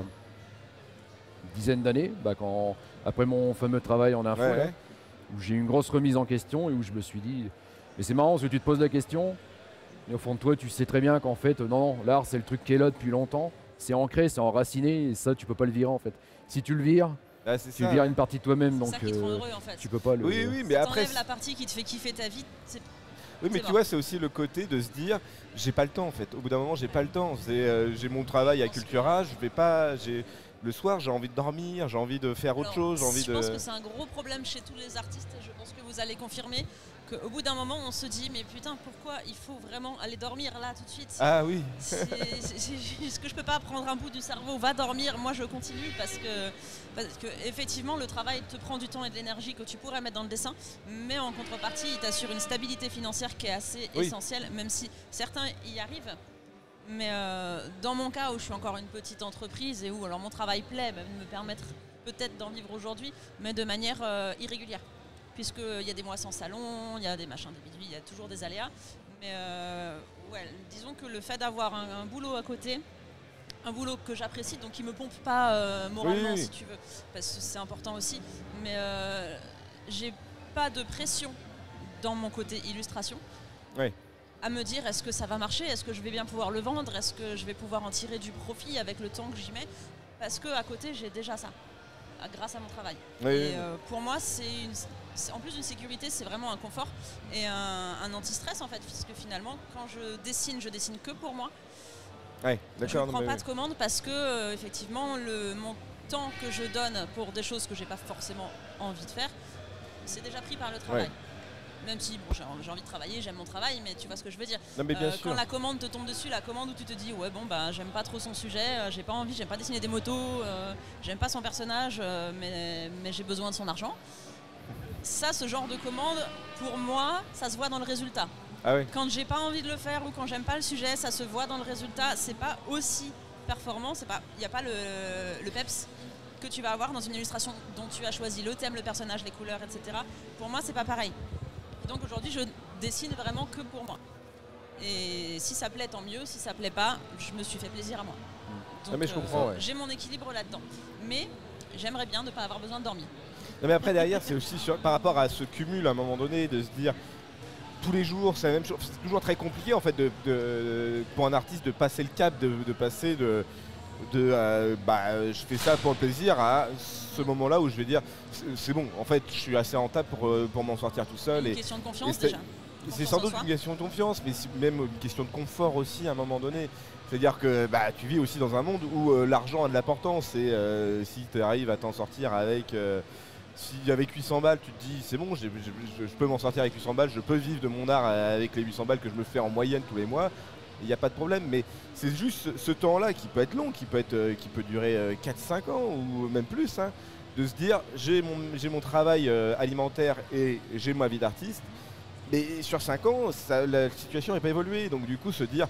dizaine d'années, bah, quand, après mon fameux travail en info, Ouais, là, ouais. où j'ai eu une grosse remise en question et où je me suis dit, mais c'est marrant parce que tu te poses la question, et au fond de toi, tu sais très bien qu'en fait, non, non, l'art, c'est le truc qui est là depuis longtemps, c'est ancré, c'est enraciné, et ça, tu peux pas le virer en fait. Si tu le vires, Ah, c'est tu ça. vires une partie de toi-même, donc ça qui te rend euh, heureux en fait. tu peux pas le. Oui, oui, mais Ça après, la partie qui te fait kiffer ta vie. c'est- Oui, mais tu bon. vois, c'est aussi le côté de se dire, j'ai pas le temps en fait. Au bout d'un moment, j'ai pas le temps. Euh, j'ai mon travail à Cultura, je vais pas. J'ai le soir, j'ai envie de dormir, j'ai envie de faire autre Alors, chose, j'ai envie je de. pense que c'est un gros problème chez tous les artistes et je pense que vous allez confirmer qu'au bout d'un moment on se dit mais putain pourquoi il faut vraiment aller dormir là tout de suite? Ah oui. Est-ce que je peux pas prendre un bout du cerveau Va dormir, moi je continue parce que, parce que effectivement le travail te prend du temps et de l'énergie que tu pourrais mettre dans le dessin, mais en contrepartie il t'assure une stabilité financière qui est assez Oui. essentielle, même si certains y arrivent. Mais euh, dans mon cas où je suis encore une petite entreprise et où alors mon travail plaît, me permettre peut-être d'en vivre aujourd'hui, mais de manière euh, irrégulière. Puisqu'il y a des mois sans salon, il y a des machins, des bidules, il y a toujours des aléas. Mais euh, ouais, disons que le fait d'avoir un, un boulot à côté, un boulot que j'apprécie, donc qui me pompe pas euh, moralement Oui, si tu veux, parce que c'est important aussi. Mais euh, j'ai pas de pression dans mon côté illustration. Ouais. À me dire est-ce que ça va marcher, est-ce que je vais bien pouvoir le vendre, est-ce que je vais pouvoir en tirer du profit avec le temps que j'y mets, parce que à côté j'ai déjà ça, grâce à mon travail. Oui, Et euh, pour moi, c'est en plus d'une sécurité, c'est vraiment un confort et un, un anti-stress en fait, puisque finalement, quand je dessine, je dessine que pour moi. Ouais, Je ne prends pas de commande parce que euh, effectivement, le mon temps que je donne pour des choses que j'ai pas forcément envie de faire, c'est déjà pris par le travail. Ouais. Même si bon, j'ai envie de travailler, j'aime mon travail, mais tu vois ce que je veux dire. Non, mais bien Euh, sûr. quand la commande te tombe dessus, la commande où tu te dis ouais bon bah j'aime pas trop son sujet, euh, j'ai pas envie, j'aime pas dessiner des motos, euh, j'aime pas son personnage, mais, mais j'ai besoin de son argent. Ça, ce genre de commande, pour moi, ça se voit dans le résultat. Ah oui. Quand j'ai pas envie de le faire ou quand j'aime pas le sujet, ça se voit dans le résultat. C'est pas aussi performant, c'est pas, il n'y a pas le, le peps que tu vas avoir dans une illustration dont tu as choisi le thème, le personnage, les couleurs, etc. Pour moi, c'est pas pareil. Donc aujourd'hui, je dessine vraiment que pour moi. Et si ça plaît, tant mieux. Si ça plaît pas, je me suis fait plaisir à moi. Donc, Ah, mais je comprends, ouais. J'ai mon équilibre là-dedans. Mais j'aimerais bien ne pas avoir besoin de dormir. Non, mais après derrière c'est aussi sur- par rapport à ce cumul à un moment donné de se dire tous les jours c'est la même chose. C'est toujours très compliqué en fait de, de- pour un artiste de passer le cap, de, de passer de, de euh, bah, je fais ça pour le plaisir à ce moment-là où je vais dire c'est bon en fait je suis assez rentable pour, euh, pour m'en sortir tout seul Une et question de confiance déjà. c'est sans en doute une question de confiance mais même une question de confort aussi à un moment donné. C'est-à-dire que bah, tu vis aussi dans un monde où euh, l'argent a de l'importance et euh, si tu arrives à t'en sortir avec si avec 800 balles tu te dis c'est bon je, je peux m'en sortir avec 800 balles, je peux vivre de mon art avec les 800 balles que je me fais en moyenne tous les mois, il n'y a pas de problème. Mais c'est juste ce, temps-là qui peut être long, qui peut, être, euh, qui peut durer 4-5 ans ou même plus. hein. de se dire j'ai mon, travail euh, alimentaire et j'ai ma vie d'artiste. Mais sur 5 ans, la situation n'est pas évoluée. Donc du coup, se dire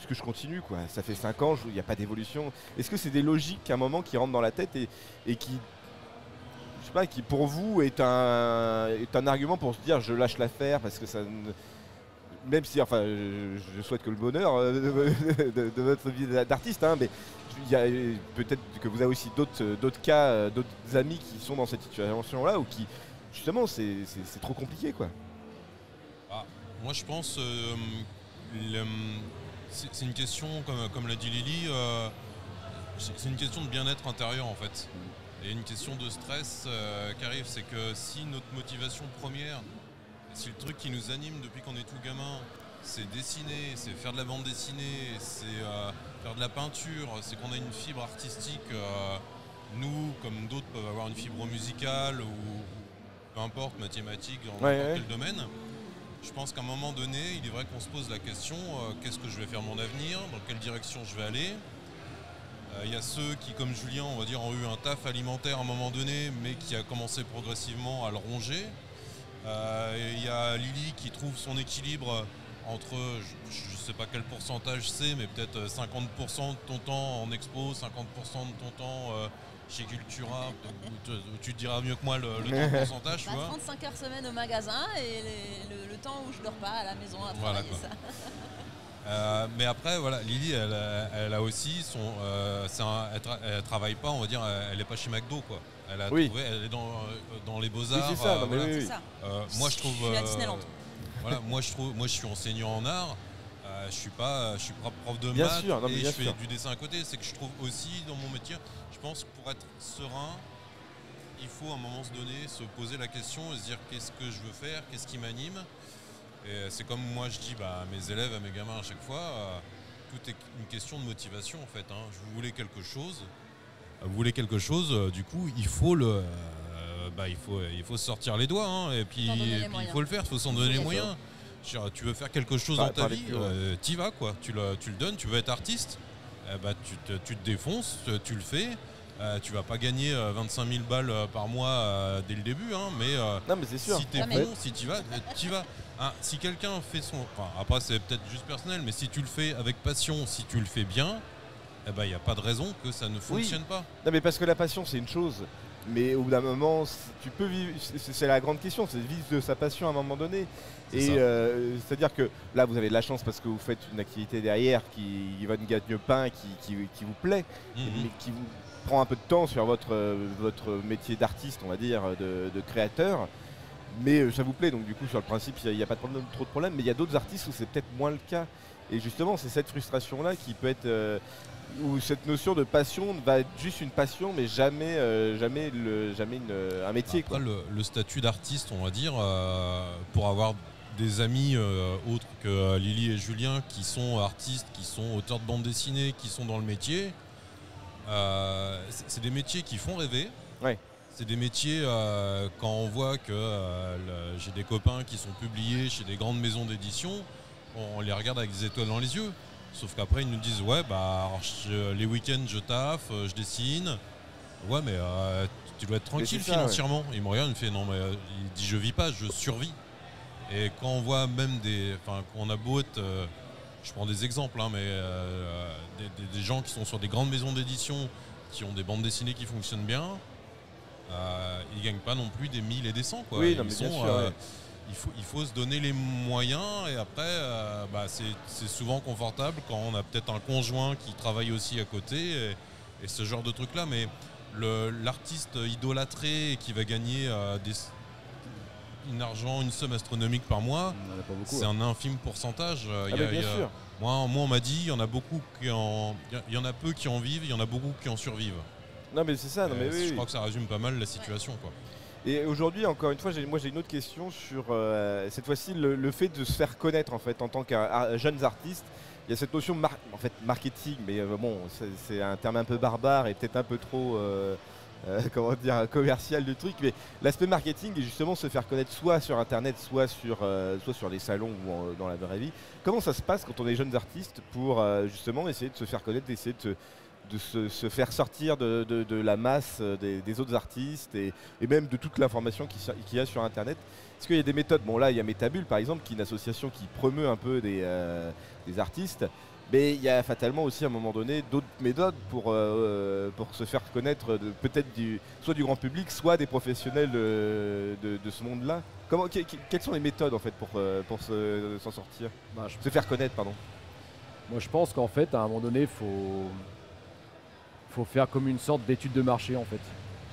est-ce que je continue quoi? Ça fait 5 ans, il n'y a pas d'évolution. Est-ce que c'est des logiques à un moment qui rentrent dans la tête et, et qui, je sais pas, qui pour vous est un, est un argument pour se dire je lâche l'affaire parce que ça ne- même si, enfin, je, je souhaite que le bonheur euh, de, de- de votre vie d'artiste, hein, mais il y a peut-être que vous avez aussi d'autres euh, d'autres cas, euh, d'autres amis qui sont dans cette situation-là ou qui, justement, c'est trop compliqué, quoi. Moi, je pense, euh, c'est une question, comme, comme l'a dit Lily, euh, c'est c'est une question de bien-être intérieur en fait. Et une question de stress euh, qui arrive, c'est que si notre motivation première, si le truc qui nous anime depuis qu'on est tout gamin, c'est dessiner, c'est faire de la bande dessinée, c'est euh, faire de la peinture, c'est qu'on a une fibre artistique. euh, nous, comme d'autres, peuvent avoir une fibre musicale ou peu importe, mathématiques, dans Ouais, n'importe ouais. quel domaine. Je pense qu'à un moment donné, il est vrai qu'on se pose la question euh, qu'est-ce que je vais faire mon avenir Dans quelle direction je vais aller Il y a ceux qui, comme Julien, on va dire, ont eu un taf alimentaire à un moment donné, mais qui a commencé progressivement à le ronger. Euh, Il y a Lily qui trouve son équilibre entre, je ne sais pas quel pourcentage c'est, mais peut-être euh, 50% de ton temps en expo, 50% de ton temps euh, chez Cultura, tu te diras mieux que moi le, le temps de pourcentage, tu Bah, vois. 35 heures semaine au magasin et les- le, le temps où je dors pas à la maison à Voilà, travailler quoi. ça. Euh, mais après, voilà, Lily, elle, a- elle a aussi son. euh, un- elle, tra- elle travaille pas, on va dire, elle est pas chez McDo, quoi. Elle a Oui. trouvé, elle est dans, euh, dans les beaux Oui, arts. c'est ça, non, mais oui, C'est oui. ça. Euh, moi, je trouve. Je suis à euh, Disneyland. voilà, moi, je trouve, moi, je suis enseignant en art. Euh, je suis pas, je suis pas prof de Bien maths sûr, non, mais et bien je fais sûr. du dessin à côté. C'est que je trouve aussi dans mon métier, je pense que pour être serein, il faut à un moment se donner, se poser la question et se dire qu'est-ce que je veux faire, qu'est-ce qui m'anime? Et c'est comme moi je dis bah, à mes élèves, à mes gamins à chaque fois, euh, tout est une question de motivation en fait. hein. Vous voulez quelque chose, vous voulez quelque chose, euh, du coup il faut le, euh, bah, il faut, il faut se sortir les doigts hein, et puis, et il faut le faire, il faut s'en donner les moyens. Dire, Tu veux faire quelque chose dans ta vie, euh, t'y vas quoi. Tu le, tu le donnes, tu veux être artiste, eh bah, tu, te, tu te défonces, tu- tu le fais. Euh, tu vas pas gagner euh, 25 000 balles par mois euh, dès le début, hein, mais euh, Non, mais sûr. si t'es mais- bon, si tu vas, tu vas. Hein, si quelqu'un fait son, enfin, après c'est peut-être juste personnel, mais si tu le fais avec passion, si tu le fais bien, eh ben il n'y a pas de raison que ça ne fonctionne pas. Non, mais parce que la passion, c'est une chose. Mais au bout d'un moment, tu peux vivre. c'est- la grande question, c'est de vivre de sa passion à un moment donné. Et euh, c'est-à-dire que là, vous avez de la chance parce que vous faites une activité derrière qui va une gagne-pain, qui, qui, qui vous plaît, Mhm. mais qui vous prend un peu de temps sur votre, votre métier d'artiste, on va dire, de, de créateur. Mais euh, ça vous plaît, donc du coup, sur le principe, il n'y a, pas de problème- trop de problème. Mais il y a d'autres artistes où c'est peut-être moins le cas. Et justement, c'est cette frustration-là qui peut être. euh, où cette notion de passion va être juste une passion, mais jamais, euh, jamais, le, jamais une- un métier. Après, quoi. le, le statut d'artiste, on va dire, euh, pour avoir des amis euh, autres que euh, Lily et Julien qui sont artistes, qui sont auteurs de bande dessinée, qui sont dans le métier, euh, c'est des métiers qui font rêver. Ouais. C'est des métiers, euh, quand on voit que euh, j'ai des copains qui sont publiés chez des grandes maisons d'édition, on les regarde avec des étoiles dans les yeux. Sauf qu'après, ils nous disent Ouais, bah, je- les week-ends, je taffe, euh, je dessine. Ouais, mais euh, tu dois être tranquille ça, ouais. financièrement. Il me regarde, il me fait Non, mais euh, il dit Je vis pas, je survis. Et quand on voit même des. Enfin, quand on a beau être. euh, je prends des exemples, hein, mais euh, des, des- des gens qui sont sur des grandes maisons d'édition, qui ont des bandes dessinées qui fonctionnent bien, ils gagnent pas non plus des 1000 et des 100. Quoi. Oui, Ils non, mais bien sont, sûr, euh, ouais. Il, faut, il faut se donner les moyens et après, euh, bah, c'est c'est souvent confortable quand on a peut-être un conjoint qui travaille aussi à côté et, et ce genre de truc-là. Mais le- l'artiste idolâtré qui va gagner euh, des, une argent, une somme astronomique par mois, c'est hein. un infime pourcentage. Euh, Ah, il y a- mais bien il y a- sûr. moi, moi, on m'a dit, il y en a beaucoup qui en, il y en a peu qui en vivent, il y en a beaucoup qui en survivent. Non, mais c'est ça. Non, mais Euh, oui, je oui. crois que ça résume pas mal la situation, quoi. Et aujourd'hui, encore une fois, moi j'ai une autre question sur euh, cette fois-ci le, fait de se faire connaître en fait en tant qu'un jeune artiste. Il y a cette notion mar- en fait marketing, mais euh, bon, c'est- un terme un peu barbare et peut-être un peu trop euh, comment dire commercial du truc. Mais l'aspect marketing est justement se faire connaître soit sur internet, soit sur soit sur les salons ou dans la vraie vie. Comment ça se passe quand on est jeunes artistes pour justement essayer de se faire connaître, d'essayer de, se- de se, se faire sortir de, de- de la masse euh, des, des autres artistes et, et même de toute l'information qu'il y a sur Internet. Est-ce qu'il y a des méthodes? Bon là, il y a Métabule par exemple, qui est une association qui promeut un peu des, euh, des artistes. Mais il y a fatalement aussi à un moment donné d'autres méthodes pour, euh, pour se faire connaître peut-être du, soit du grand public, soit des professionnels euh, de, de ce monde-là. Que- quelles sont les méthodes en fait pour, euh, pour se- s'en sortir? Bah, je- Se faire connaître, pardon. Moi, je pense qu'en fait, à un moment donné, faut faut faire comme une sorte d'étude de marché en fait.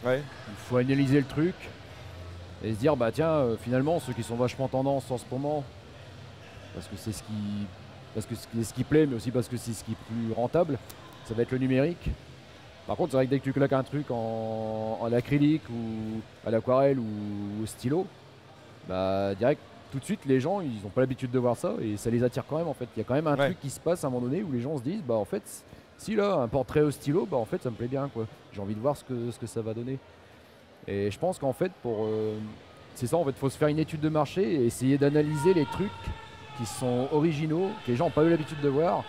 Ouais. Il faut analyser le truc et se dire bah tiens, euh, finalement, ceux qui sont vachement tendance en ce moment, parce que c'est ce qui parce que c'est ce qui plaît, mais aussi parce que c'est ce qui est plus rentable, ça va être le numérique. Par contre, c'est vrai que dès que tu claques un truc en, en acrylique ou à l'aquarelle ou au stylo, bah direct, tout de suite, les gens, ils n'ont pas l'habitude de voir ça et ça les attire quand même en fait. Il y a quand même un Ouais. truc qui se passe à un moment donné où les gens se disent bah en fait, si là, un portrait au stylo, bah en fait, ça me plaît bien quoi. J'ai envie de voir ce que, ce que ça va donner. Et je pense qu'en fait, pour. euh, c'est ça, en fait, faut se faire une étude de marché et essayer d'analyser les trucs qui sont originaux, que les gens n'ont pas eu l'habitude de voir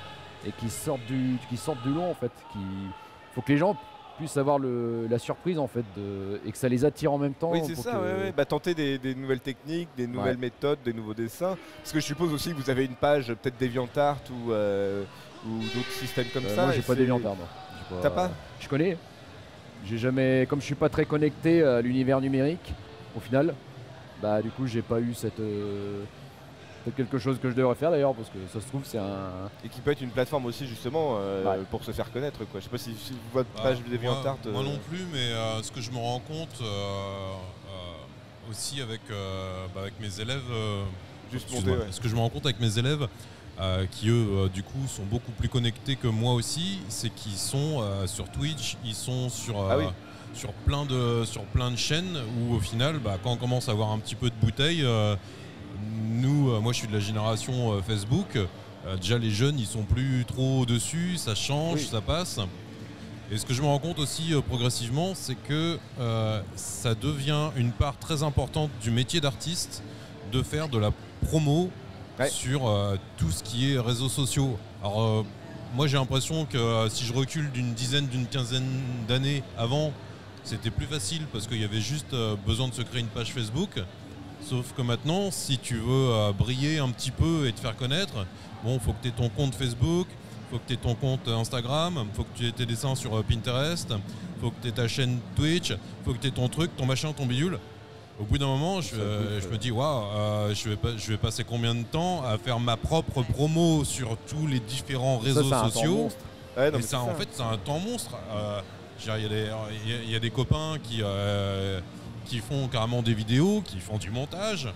et qui sortent du, qui sortent du long en fait. Qui... faut que les gens puissent avoir le- la surprise en fait de, et que ça les attire en même temps. Oui, c'est ça, que- ouais, ouais. Bah, tenter des, des nouvelles techniques, des nouvelles méthodes, des nouveaux dessins. Parce que je suppose aussi que vous avez une page peut-être DeviantArt ou, euh, ou d'autres systèmes comme Euh, ça. moi, j'ai pas moi. J'ai T'as pas? Je connais. J'ai jamais, comme je suis pas très connecté à l'univers numérique, au final, bah du coup j'ai pas eu cette euh, c'est quelque chose que je devrais faire d'ailleurs parce que ça se trouve c'est un. Et qui peut être une plateforme aussi justement euh, Ouais. pour se faire connaître. Quoi. Je sais pas si, si votre Bah, page moi- DeviantArt. Moi, euh, non plus, mais euh, ce que je me rends compte euh, euh, aussi avec, euh, bah, avec mes élèves, euh, Juste excuse-moi, monter, ouais. ce que je me rends compte avec mes élèves, euh, qui eux, euh, du coup, sont beaucoup plus connectés que moi aussi, c'est qu'ils sont euh, sur Twitch, ils sont sur, Ah oui. sur, plein de, sur plein de chaînes où au final, bah, quand on commence à avoir un petit peu de bouteille, nous, moi je suis de la génération Facebook, déjà les jeunes ils sont plus trop dessus, ça change, Oui. ça passe. Et ce que je me rends compte aussi progressivement, c'est que ça devient une part très importante du métier d'artiste de faire de la promo Sur euh, tout ce qui est réseaux sociaux. Alors euh, moi j'ai l'impression que euh, si je recule d'une dizaine, d'une quinzaine d'années avant, c'était plus facile parce qu'il y avait juste besoin de se créer une page Facebook. Sauf que maintenant, si tu veux briller un petit peu et te faire connaître, bon, faut que tu aies ton compte Facebook, faut que tu aies ton compte Instagram, faut que tu aies tes dessins sur Pinterest, faut que tu aies ta chaîne Twitch, faut que tu aies ton truc, ton machin, ton bidule. Au bout d'un moment, je, euh, je me dis, waouh, euh, je, vais pas- je vais passer combien de temps à faire ma propre promo sur tous les différents Ça, réseaux c'est un temps sociaux monstre. Ouais, non, et mais ça, en fait, c'est un temps monstre. Euh, Il y, a des- il y a- il y a des copains qui, euh, qui font carrément des vidéos, qui font du montage.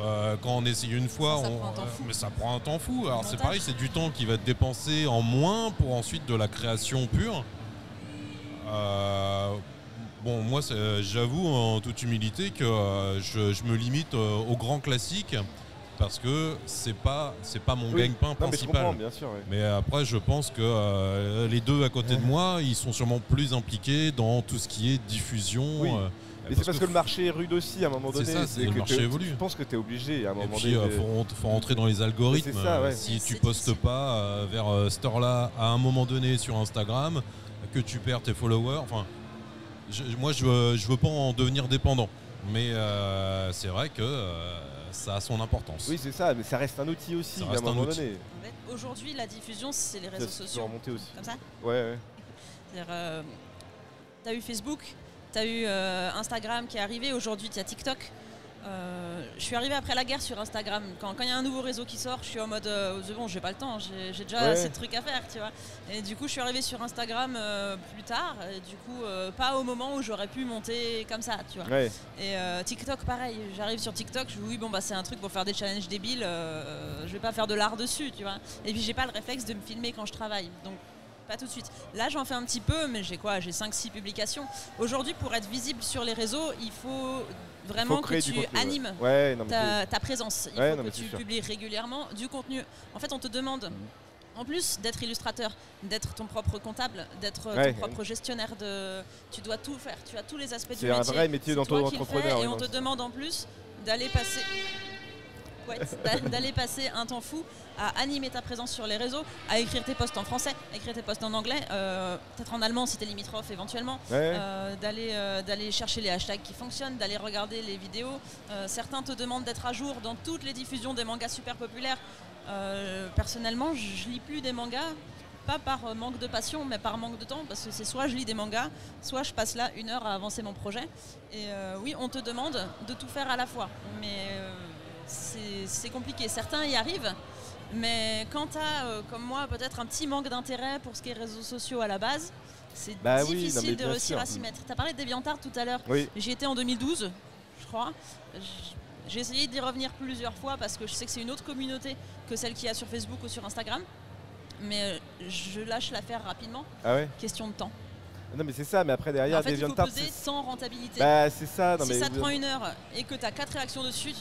Euh, quand on essaye une fois, Ça, ça on- prend un temps fou. mais ça prend un temps fou. Alors c'est pareil, c'est du temps qui va être dépensé en moins pour ensuite de la création pure. Euh, bon, moi, c'est- j'avoue en toute humilité que euh, je, je me limite euh, aux grands classiques parce que c'est pas c'est pas mon Oui. gagne-pain mais principal. comprends, bien sûr. Mais après, je pense que euh, les deux à côté de moi, ils sont sûrement plus impliqués dans tout ce qui est diffusion. Oui. euh, Mais c'est parce que le marché est rude aussi à un moment C'est donné. ça, c'est le que marché évolue. Je pense que tu es obligé à un Et moment puis, donné. il de- faut, rent- faut rentrer dans les algorithmes. C'est ça, ouais. Euh, Si C'est tu postes pas euh, vers euh, cette heure-là, à un moment donné sur Instagram, que tu perds tes followers, enfin, je- moi, je veux, je veux pas en devenir dépendant. Mais euh, c'est vrai que euh, ça a son importance. Oui, c'est ça, mais ça reste un outil aussi Ça à un reste un moment outil. donné. En fait, Aujourd'hui, la diffusion, c'est les Ça réseaux peut sociaux. remonter aussi. Comme ça Ouais, ouais. C'est-à-dire, euh, t'as eu Facebook, t'as eu euh, Instagram qui est arrivé, aujourd'hui tu as TikTok. Euh, je suis arrivé après la guerre sur Instagram. Quand il y a un nouveau réseau qui sort, je suis en mode euh, c'est bon, j'ai pas le temps, j'ai déjà Ouais. assez de trucs à faire, tu vois. Et du coup, je suis arrivé sur Instagram euh, plus tard, et du coup, euh, pas au moment où j'aurais pu monter comme ça, tu vois. Ouais. Et TikTok, pareil, j'arrive sur TikTok, je oui, bon, bah c'est un truc pour faire des challenges débiles, je vais pas faire de l'art dessus, tu vois. Et puis j'ai pas le réflexe de me filmer quand je travaille, donc pas tout de suite. Là, j'en fais un petit peu, mais j'ai quoi? J'ai 5-6 publications. Aujourd'hui, pour être visible sur les réseaux, il faut vraiment que tu contenu, animes. Ouais, non, mais Ta, ta présence. Il Ouais, faut non, que c'est tu sûr. publies régulièrement du contenu. En fait, on te demande, en plus d'être illustrateur, d'être ton propre comptable, d'être ton propre gestionnaire de. Tu dois tout faire. Tu as tous les aspects du c'est métier. un vrai métier C'est d'entrepreneur. Et on te c'est- demande en plus d'aller passer chouette d'aller passer un temps fou à animer ta présence sur les réseaux, à écrire tes posts en français, à écrire tes posts en anglais, euh, peut-être en allemand si t'es limitrophe éventuellement, Ouais. euh, d'aller euh, d'aller chercher les hashtags qui fonctionnent, d'aller regarder les vidéos. Certains te demandent d'être à jour dans toutes les diffusions des mangas super populaires. Personnellement, je lis plus des mangas, pas par manque de passion, mais par manque de temps, parce que c'est soit je lis des mangas, soit je passe là une heure à avancer mon projet. Et euh, oui, on te demande de tout faire à la fois, mais euh, c'est compliqué. Certains y arrivent. Mais quand tu as, comme moi, peut-être un petit manque d'intérêt pour ce qui est réseaux sociaux à la base, c'est Bah oui, non, difficile de réussir sûr. à s'y mettre. Tu as parlé de DeviantArt tout à l'heure. Oui. J'y étais en 2012, je crois. J'ai essayé d'y revenir plusieurs fois parce que je sais que c'est une autre communauté que celle qu'il y a sur Facebook ou sur Instagram. Mais euh, je lâche l'affaire rapidement, Ah ouais? Question de temps. Non, mais c'est ça, mais après derrière, en fait, il faut DeviantArt, peser c'est- sans rentabilité. Bah, c'est ça. Non, si mais ça te prend une heure et que tu as quatre réactions dessus,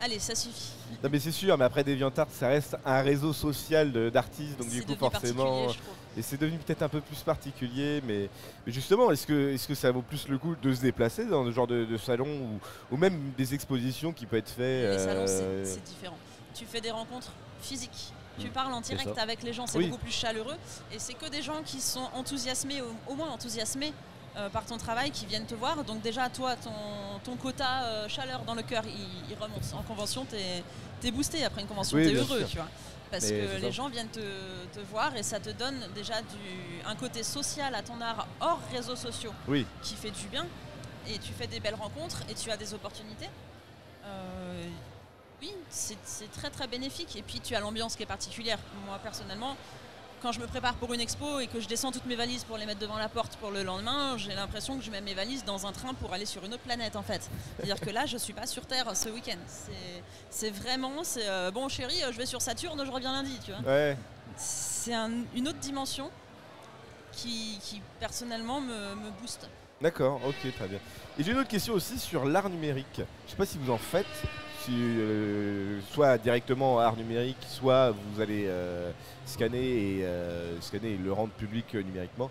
allez, ça suffit. Non mais c'est sûr, mais après DeviantArt, ça reste un réseau social d'artistes, donc du coup forcément, et c'est devenu peut-être un peu plus particulier, mais, mais justement, est-ce que, est que ça vaut plus le coup de se déplacer dans ce genre de, de salon ou, ou même des expositions qui peuvent être faites Les salons, c'est- euh, c'est différent. Tu fais des rencontres physiques. Tu Mm. parles en direct avec les gens, c'est Oui. beaucoup plus chaleureux. Et c'est que des gens qui sont enthousiasmés, au, au moins enthousiasmés euh, par ton travail, qui viennent te voir. Donc déjà, toi, ton, ton quota euh, chaleur dans le cœur, il, il remonte. En convention, t'es es boosté. Après une convention, Oui, t'es bien heureux, sûr. tu vois. Parce Mais que les ça. gens viennent te, te voir et ça te donne déjà du, un côté social à ton art hors réseaux sociaux Oui. qui fait du bien. Et tu fais des belles rencontres et tu as des opportunités. Euh, oui, c'est c'est très très bénéfique. Et puis tu as l'ambiance qui est particulière. Moi personnellement, quand je me prépare pour une expo et que je descends toutes mes valises pour les mettre devant la porte pour le lendemain, j'ai l'impression que je mets mes valises dans un train pour aller sur une autre planète en fait. C'est-à-dire que là, je suis pas sur Terre ce week-end. C'est- vraiment, c'est euh, bon chérie, euh, je vais sur Saturne, je reviens lundi, tu vois. Ouais. C'est un- une autre dimension qui, qui, personnellement me, me booste. D'accord, ok, très bien. Et j'ai une autre question aussi sur l'art numérique. Je sais pas si vous en faites, euh, soit directement art numérique, soit vous allez euh, scanner, et, euh, scanner et le rendre public numériquement.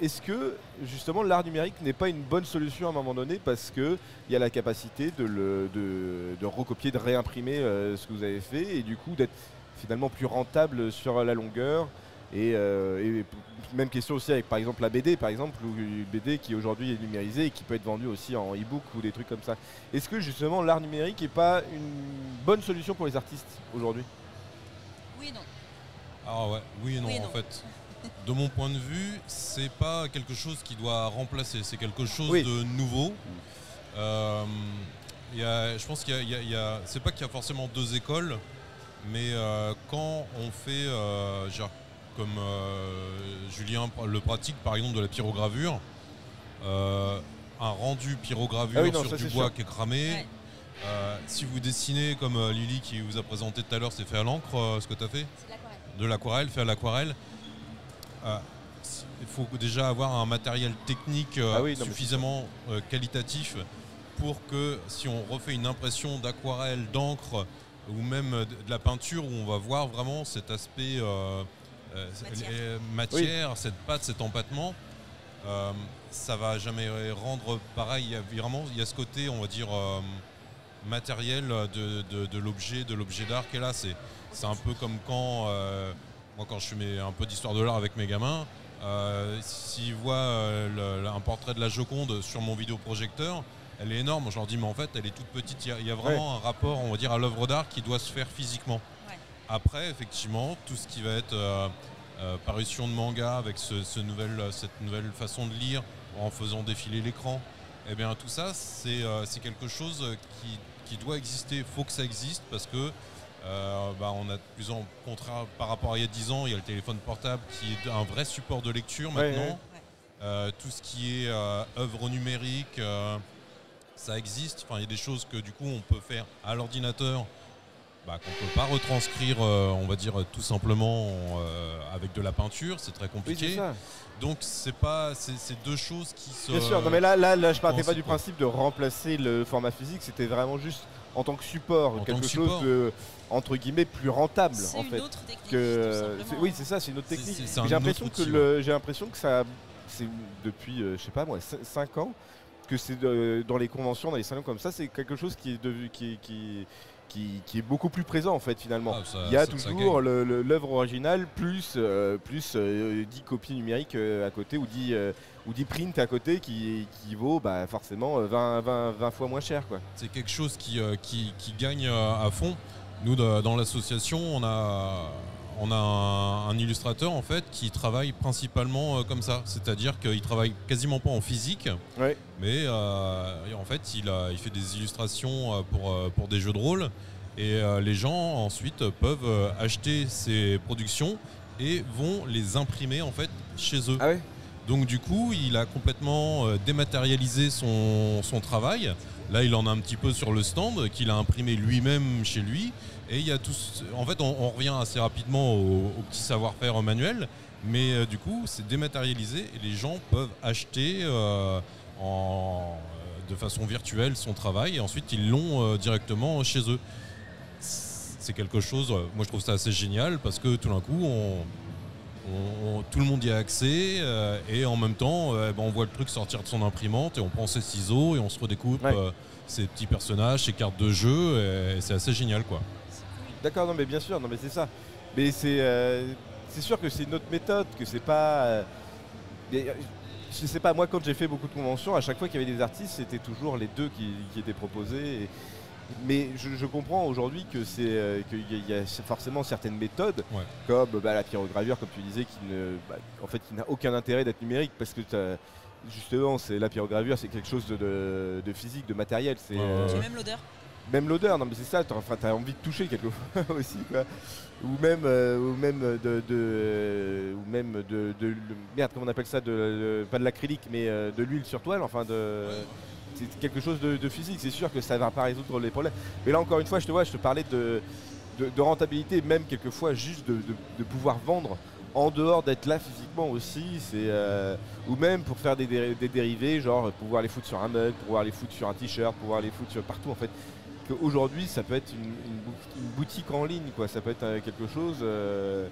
Est-ce que justement l'art numérique n'est pas une bonne solution à un moment donné parce qu'il y a la capacité de, recopier, de réimprimer ce que vous avez fait et du coup d'être finalement plus rentable sur la longueur et, euh, et même question aussi avec par exemple la BD par exemple, ou une BD qui aujourd'hui est numérisée et qui peut être vendue aussi en e-book ou des trucs comme ça. Est-ce que justement l'art numérique n'est pas une bonne solution pour les artistes aujourd'hui? Oui, non. Ah ouais, oui et non, Oui en fait. De mon point de vue, c'est pas quelque chose qui doit remplacer, c'est quelque chose Oui. de nouveau. Euh, il y a- je pense qu'il y a, il y a- il y a- c'est pas qu'il y a forcément deux écoles, mais euh, quand on fait, euh, genre, comme euh, Julien le pratique par exemple de la pyrogravure, euh, un rendu pyrogravure Ah oui, non, sur ça, du bois sûr. qui est cramé. Ouais. euh, si vous dessinez comme euh, Lily qui vous a présenté tout à l'heure, c'est fait à l'encre euh, ce que tu as fait de l'aquarelle. de l'aquarelle, fait à l'aquarelle. Euh, il faut déjà avoir un matériel technique euh, Ah oui, non, suffisamment euh, qualitatif pour que si on refait une impression d'aquarelle, d'encre ou même de de la peinture où on va voir vraiment cet aspect euh, euh, Matière. euh, matière, cette pâte, cet empattement, euh, ça va jamais rendre pareil. Il y a vraiment il y a ce côté, on va dire, euh, matériel de, l'objet, de l'objet d'art qui est là. C'est, c'est un peu comme quand, euh, moi quand je fais mes- un peu d'histoire de l'art avec mes gamins, euh, s'ils voient euh, le- un portrait de la Joconde sur mon vidéoprojecteur, elle est énorme. Je leur dis, mais en fait, elle est toute petite. Il y a, il y a vraiment un rapport, on va dire, à l'œuvre d'art qui doit se faire physiquement. Après, effectivement, tout ce qui va être euh, euh, parution de manga avec ce, ce nouvel- cette nouvelle façon de lire en faisant défiler l'écran, eh bien tout ça, c'est euh, quelque chose qui, qui doit exister. Il faut que ça existe parce que euh, bah, on a de plus en contraire par rapport à il y a 10 ans, il y a le téléphone portable qui est un vrai support de lecture maintenant. ouais. Ouais. Euh, tout ce qui est euh, œuvre numérique, euh, ça existe. Enfin, il y a des choses que du coup on peut faire à l'ordinateur, bah, qu'on ne peut pas retranscrire, euh, on va dire tout simplement euh, avec de la peinture. C'est très Oui, compliqué. ça. Donc c'est pas, c'est deux choses qui se. Bien sûr, non mais là, là, là je partais pas du principe de remplacer le format physique, c'était vraiment juste en tant que support, En quelque que chose support. de entre guillemets plus rentable C'est en une fait. autre technique. Que oui, c'est ça, c'est une autre technique. J'ai l'impression que le, j'ai l'impression que ça, c'est depuis, euh, je sais pas moi, 5 ans, que c'est dans les conventions, dans les salons comme ça, c'est quelque chose qui est devenu, qui, qui, qui, qui est beaucoup plus présent en fait finalement. Ah, ça- Il y a ça- toujours l'œuvre originale plus, euh, plus euh, 10 copies numériques euh, à côté ou 10, euh, ou 10 prints à côté qui, qui vaut bah, forcément euh, 20, 20, 20 fois moins cher. Quoi. C'est quelque chose qui, qui, qui gagne à fond. Nous, dans l'association, on a, on a un, un illustrateur en fait qui travaille principalement euh, comme ça. C'est-à-dire qu'il travaille quasiment pas en physique, Ouais. mais euh, en fait, il, a, il fait des illustrations euh, pour, pour des jeux de rôle. Et les gens ensuite peuvent acheter ces productions et vont les imprimer en fait chez eux. Ah ouais Donc du coup, il a complètement dématérialisé son, son travail. Là, il en a un petit peu sur le stand qu'il a imprimé lui-même chez lui. Et il y a tout. En fait, on, on revient assez rapidement au, au petit savoir-faire manuel, mais euh, du coup, c'est dématérialisé et les gens peuvent acheter euh, en, euh, de façon virtuelle son travail et ensuite ils l'ont euh, directement chez eux. C'est quelque chose. moi, je trouve ça assez génial parce que tout d'un coup, on, on- on- tout le monde y a accès euh, et en même temps euh, ben, on voit le truc sortir de son imprimante et on prend ses ciseaux et on se redécoupe Ouais. euh, ces petits personnages, ces cartes de jeu et, c'est assez génial quoi. D'accord, non mais bien sûr, non mais c'est ça. Mais c'est euh, c'est sûr que c'est une autre méthode, que c'est pas. euh, euh, je sais pas, moi quand j'ai fait beaucoup de conventions, à chaque fois qu'il y avait des artistes, c'était toujours les deux qui, qui étaient proposés. et- mais je, je comprends aujourd'hui que c'est euh, qu'il y a- il y a forcément certaines méthodes, Ouais. comme bah, la pyrogravure, comme tu disais, qui ne, bah, en fait, qui n'a aucun intérêt d'être numérique parce que justement, c'est la pyrogravure, c'est quelque chose de, de- de physique, de matériel. C'est Ouais, ouais, J'ai ouais. même l'odeur. Même l'odeur, non mais c'est ça, t'as envie de toucher quelquefois aussi quoi. Ou même, euh, ou même de, ou même de, merde comment on appelle ça, de, pas de l'acrylique mais euh, de l'huile sur toile, enfin de, c'est quelque chose de, physique. C'est sûr que ça va pas résoudre les problèmes. Mais là encore une fois, je te vois, je te parlais de, de, rentabilité, même quelquefois juste de, pouvoir vendre en dehors d'être là physiquement aussi, c'est euh, ou même pour faire des, des dérivés, genre pouvoir les foutre sur un mug, pouvoir les foutre sur un t-shirt, pouvoir les foutre sur partout en fait. Qu'aujourd'hui, ça peut être une, une bou- une boutique en ligne, quoi. Ça peut être euh, quelque chose, euh,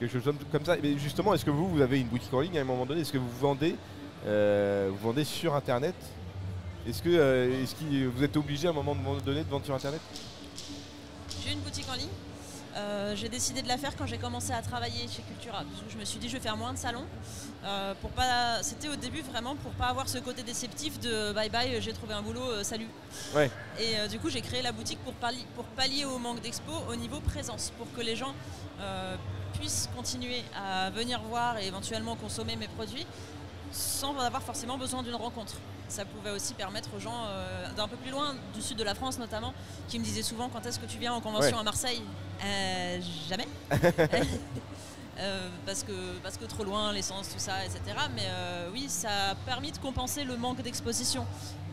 quelque chose comme- ça. Mais justement, est-ce que vous, vous avez une boutique en ligne à un moment donné? Est-ce que vous vendez, euh, vous vendez sur Internet? Est-ce que, euh, est-ce que vous êtes obligé à un moment donné de vendre sur Internet? J'ai une boutique en ligne. J'ai décidé de la faire quand j'ai commencé à travailler chez Cultura. Parce que je me suis dit je vais faire moins de salons. Euh, pour pas, c'était au début vraiment pour pas avoir ce côté déceptif de bye bye, j'ai trouvé un boulot, euh, salut. Ouais. Et euh, du coup j'ai créé la boutique pour, pallier- pour pallier au manque d'expo au niveau présence, pour que les gens euh, puissent continuer à venir voir et éventuellement consommer mes produits sans avoir forcément besoin d'une rencontre. Ça pouvait aussi permettre aux gens d'un peu plus loin, du sud de la France notamment, qui me disaient souvent quand est-ce que tu viens en convention Ouais. à Marseille? Jamais. Euh, parce, que, parce que trop loin, l'essence, tout ça, etc. Mais euh, oui, ça a permis de compenser le manque d'exposition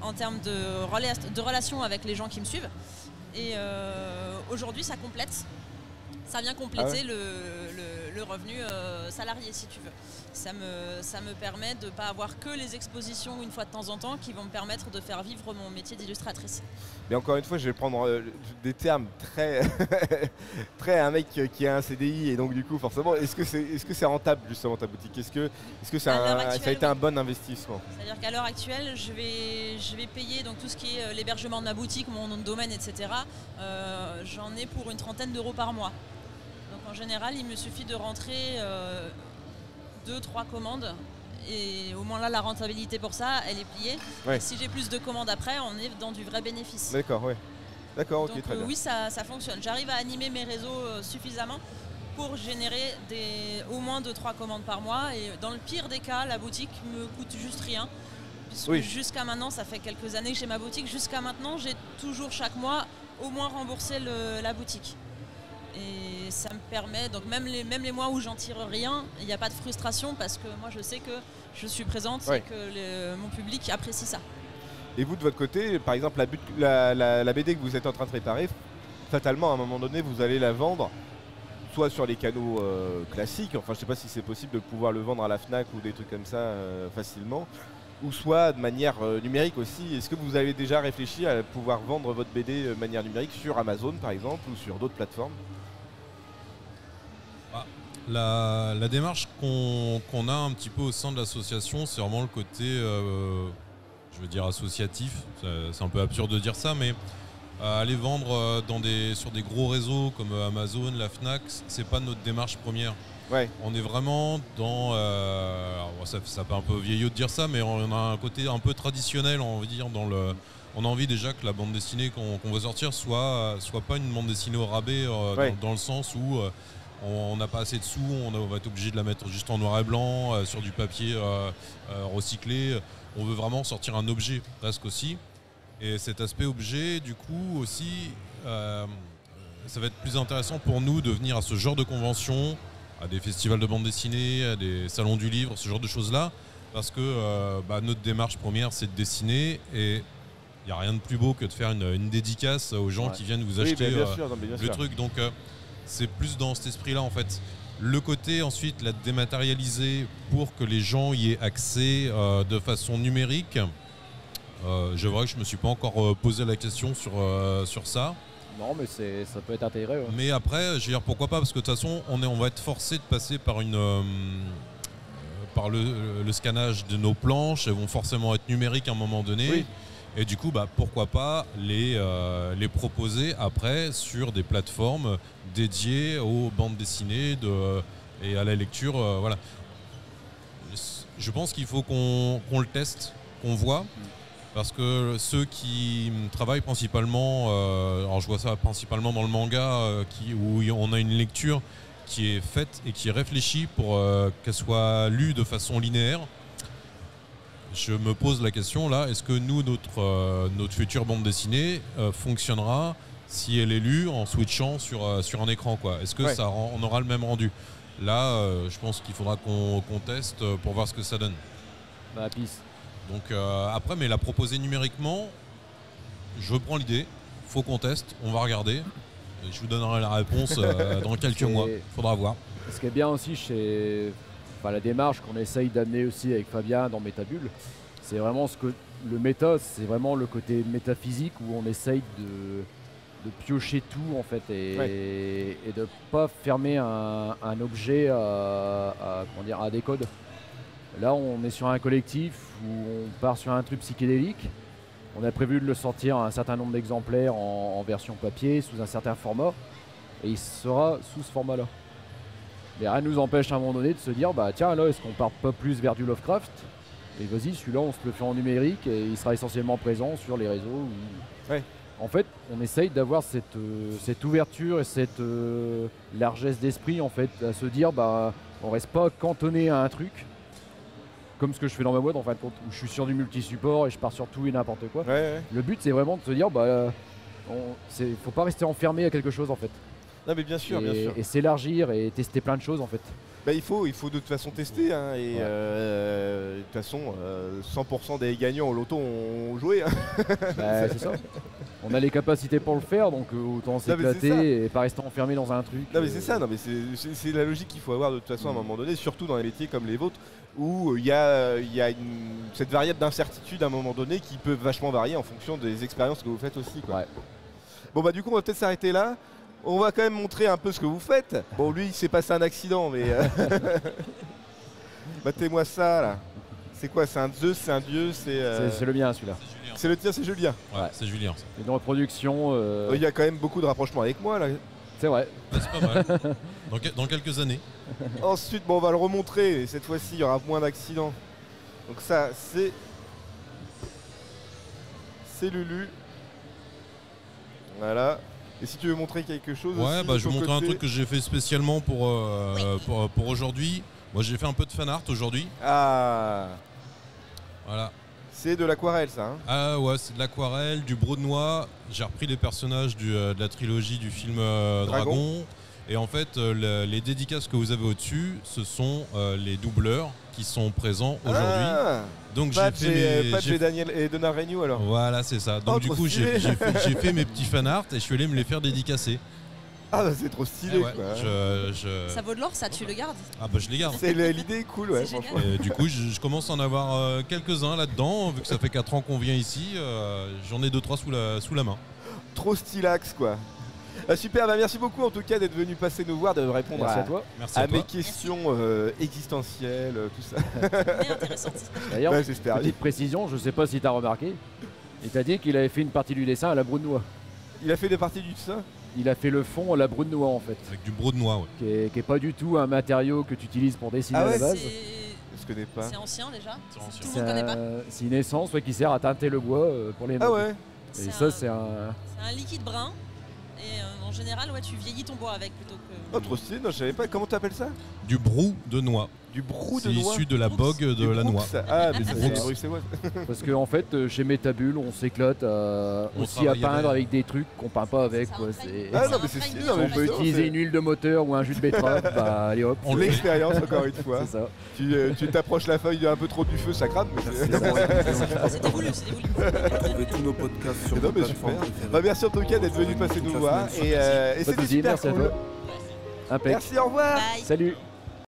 en termes de, rela- de relations avec les gens qui me suivent. Et euh, aujourd'hui, ça complète. Ça vient compléter Ah le- le revenu euh, salarié, si tu veux. Ça me, ça me permet de ne pas avoir que les expositions une fois de temps en temps qui vont me permettre de faire vivre mon métier d'illustratrice. Mais encore une fois, je vais prendre euh, des termes très, très un mec qui a un CDI et donc du coup forcément, est-ce que c'est, est-ce que c'est rentable justement ta boutique? Est-ce que, est-ce que c'est un- ça a été un bon investissement? C'est-à-dire qu'à l'heure actuelle, je vais, je vais payer donc tout ce qui est euh, l'hébergement de ma boutique, mon nom de domaine, etc. Euh, J'en ai pour une trentaine d'euros par mois. En général, il me suffit de rentrer euh, deux, trois commandes. Et au moins là, la rentabilité pour ça, elle est pliée. Ouais. Si j'ai plus de commandes après, on est dans du vrai bénéfice. D'accord, ouais. D'accord, ok, très euh, bien. oui, ça, ça fonctionne. J'arrive à animer mes réseaux euh, suffisamment pour générer des, au moins 2-3 commandes par mois. Et dans le pire des cas, la boutique me coûte juste rien. Puisque Oui. jusqu'à maintenant, ça fait quelques années que j'ai ma boutique. Jusqu'à maintenant, j'ai toujours chaque mois au moins remboursé le- la boutique. Et ça me permet, donc même les, même les mois où j'en tire rien, il n'y a pas de frustration parce que moi je sais que je suis présente Ouais. et que le- mon public apprécie ça. Et vous de votre côté, par exemple, la, but- la- la- la BD que vous êtes en train de préparer, fatalement à un moment donné, vous allez la vendre soit sur les canaux euh, classiques, enfin je sais pas si c'est possible de pouvoir le vendre à la FNAC ou des trucs comme ça euh, facilement, ou soit de manière euh, numérique aussi. Est-ce que vous avez déjà réfléchi à pouvoir vendre votre BD de manière numérique sur Amazon par exemple ou sur d'autres plateformes? La, la démarche qu'on a un petit peu au sein de l'association, c'est vraiment le côté, euh, je veux dire, associatif. C'est un peu absurde de dire ça, mais Euh, aller vendre euh, dans des, sur des gros réseaux comme Amazon, la Fnac, c'est pas notre démarche première. Ouais. On est vraiment dans. euh, ça, ça fait un peu vieillot de dire ça, mais on a un côté un peu traditionnel, on va dire, dans le. On a envie déjà que la bande dessinée qu'on va sortir soit, soit pas une bande dessinée au rabais, euh, Ouais. dans, dans le sens où euh, on n'a pas assez de sous, on, a- on va être obligé de la mettre juste en noir et blanc, euh, sur du papier euh, euh, recyclé. On veut vraiment sortir un objet presque aussi. Et cet aspect objet, du coup, aussi, ça va être plus intéressant pour nous de venir à ce genre de convention, à des festivals de bande dessinée, à des salons du livre, ce genre de choses-là, parce que bah, notre démarche première, c'est de dessiner et il n'y a rien de plus beau que de faire une, une dédicace aux gens Ouais. qui viennent vous acheter sûr, non, le truc. Donc, c'est plus dans cet esprit-là, en fait. Le côté, ensuite, la dématérialiser pour que les gens y aient accès euh, de façon numérique. Euh, je vrai que je me suis pas encore euh, posé la question sur, euh, sur ça. Non, mais c'est, ça peut être intégré. ouais. Mais après, je veux dire pourquoi pas parce que de toute façon, on, est, on va être forcé de passer par une par le, le scannage de nos planches. Elles vont forcément être numériques à un moment donné. Oui. Et du coup, bah, pourquoi pas les, euh, les proposer après sur des plateformes dédiées aux bandes dessinées de, et à la lecture. euh, voilà. Je pense qu'il faut qu'on le teste, qu'on voit. Parce que ceux qui travaillent principalement, euh, alors je vois ça principalement dans le manga, euh, où on a une lecture qui est faite et qui est réfléchie pour euh, qu'elle soit lue de façon linéaire. Je me pose la question là, est-ce que nous, notre, euh, notre future bande dessinée euh, fonctionnera si elle est lue en switchant sur, euh, sur un écran quoi? Est-ce que Ouais. ça on aura le même rendu? Là, je pense qu'il faudra qu'on teste pour voir ce que ça donne. Bah, pisse. Donc après, mais la proposer numériquement, je prends l'idée. Faut qu'on teste, on va regarder. Je vous donnerai la réponse dans quelques mois. Faudra voir. Ce qui est bien aussi chez enfin, la démarche qu'on essaye d'amener aussi avec Fabien dans Métabule, c'est vraiment ce que le méta, c'est vraiment le côté métaphysique où on essaye de, de piocher tout en fait et, et de pas fermer un, un objet à, à, comment dire, à des codes. Là, on est sur un collectif où on part sur un truc psychédélique. On a prévu de le sortir à un certain nombre d'exemplaires en, en version papier, sous un certain format, et il sera sous ce format-là. Mais rien ne nous empêche à un moment donné de se dire bah tiens là est-ce qu'on part pas plus vers du Lovecraft? Et vas-y celui-là on se le fait en numérique et il sera essentiellement présent sur les réseaux. Ouais. En fait on essaye d'avoir cette, euh, cette ouverture et cette euh, largesse d'esprit en fait à se dire bah on reste pas cantonné à un truc comme ce que je fais dans ma boîte en fin de compte où je suis sur du multi-support et je pars sur tout et n'importe quoi. Ouais, ouais. Le but c'est vraiment de se dire bah on, faut pas rester enfermé à quelque chose en fait Non, mais bien sûr, bien et, sûr. et s'élargir et tester plein de choses en fait. Bah, il, faut, il faut de toute façon tester. hein, et Ouais. euh, de toute façon, euh, 100% des gagnants au loto ont joué. hein. Bah, c'est ça. On a les capacités pour le faire, donc euh, autant s'éclater et pas rester enfermé dans un truc. Non mais euh, c'est ça, non mais c'est- la logique qu'il faut avoir de toute façon à un Mm. moment donné, surtout dans les métiers comme les vôtres, où euh, il y a, il y a une- cette variable d'incertitude à un moment donné qui peut vachement varier en fonction des expériences que vous faites aussi. Quoi. Ouais. Bon bah du coup on va peut-être s'arrêter là. On va quand même montrer un peu ce que vous faites. Bon lui il s'est passé un accident mais... euh, Battez-moi ça là. C'est quoi? C'est un Zeus, c'est un dieu, c'est... euh, C'est c'est le mien celui-là. C'est Julien. C'est le tien, c'est Julien. Ouais, Ouais. c'est Julien. Et dans la production, euh, Il y a quand même beaucoup de rapprochements avec moi là. c'est vrai. Ouais, c'est pas mal. Dans, que- dans quelques années. Ensuite, bon, on va le remontrer. Et cette fois-ci, il y aura moins d'accidents. Donc ça, c'est... C'est Lulu. Voilà. Et si tu veux montrer quelque chose Ouais, aussi, bah, je vais montrer un truc que j'ai fait spécialement pour, euh, pour, pour aujourd'hui. Moi, j'ai fait un peu de fan art aujourd'hui. Ah, Voilà. c'est de l'aquarelle, ça. hein? Ah ouais, c'est de l'aquarelle, du brodenois. J'ai repris les personnages du, euh, de la trilogie du film euh, Dragon. Dragon. Et en fait, euh, le- les dédicaces que vous avez au-dessus, ce sont euh, les doubleurs qui sont présents aujourd'hui. Ah, Donc j'ai fait et, mes- Patch j'ai et Daniel et Donald Renew alors. Voilà, c'est ça. Donc Oh, du coup, j'ai fait, j'ai fait mes petits fan art et je suis allé me les faire dédicacer. Ah, bah, c'est trop Eh stylé ouais, quoi. je, je- Ça vaut de l'or, ça, tu le gardes. Ah bah je les garde. C'est l'idée est cool, ouais. Et du coup, je, je commence à en avoir euh, quelques-uns là-dedans. Vu que ça fait 4 ans qu'on vient ici, euh, j'en ai 2-3 sous la, sous la main. Trop stylax quoi. Ah, super, bah, merci beaucoup en tout cas d'être venu passer nous voir, de répondre Merci à, à toi. Merci à à toi. mes questions euh, existentielles, euh, tout ça. D'ailleurs, petite précision, je sais pas si tu as remarqué, il t'a dit qu'il avait fait une partie du dessin à la brune noix. Il a fait des parties du ça Il a fait le fond à la brune noix en fait, Avec du brou de noix, ouais. qui est, qui est pas du tout un matériau que tu utilises pour dessiner Ah à la base. C'est- Je connais pas. C'est ancien déjà. C'est un- c'est une essence ouais, qui sert à teinter le bois euh, pour les Ah ouais Et ça un- c'est un... C'est un liquide brun. Et euh, en général, ouais, tu vieillis ton bois avec plutôt que. Trop stylé, non je savais pas. Comment t'appelles ça? Du brou de noix. Du brou de C'est noix issu de la bogue de Du la Brooks. noix. Ah mais ça Du c'est Brooks. bruxellois. Parce qu'en fait euh, chez Métabule on s'éclate à- On aussi à travaille peindre avec- avec des trucs qu'on peint pas avec. Ça quoi. entraîne. C'est- Ah non mais c'est non, mais en on peut justement, utiliser c'est- une huile de moteur ou un jus de betterave, bah allez hop. On l'expérience encore une fois. C'est ça. Tu euh, tu t'approches la feuille un peu trop du feu, ça crame. mais c'est- Merci d'avoir écouté. C'était voulu, c'était voulu. Retrouvez tous nos podcasts sur Non, vos mais plateformes super. préférées. Bah, merci en tout cas d'être venu passer nous voir. Et, euh, et Pas de c'était soucis, super merci à cool. toi. Impec. Merci, au revoir. Bye. Salut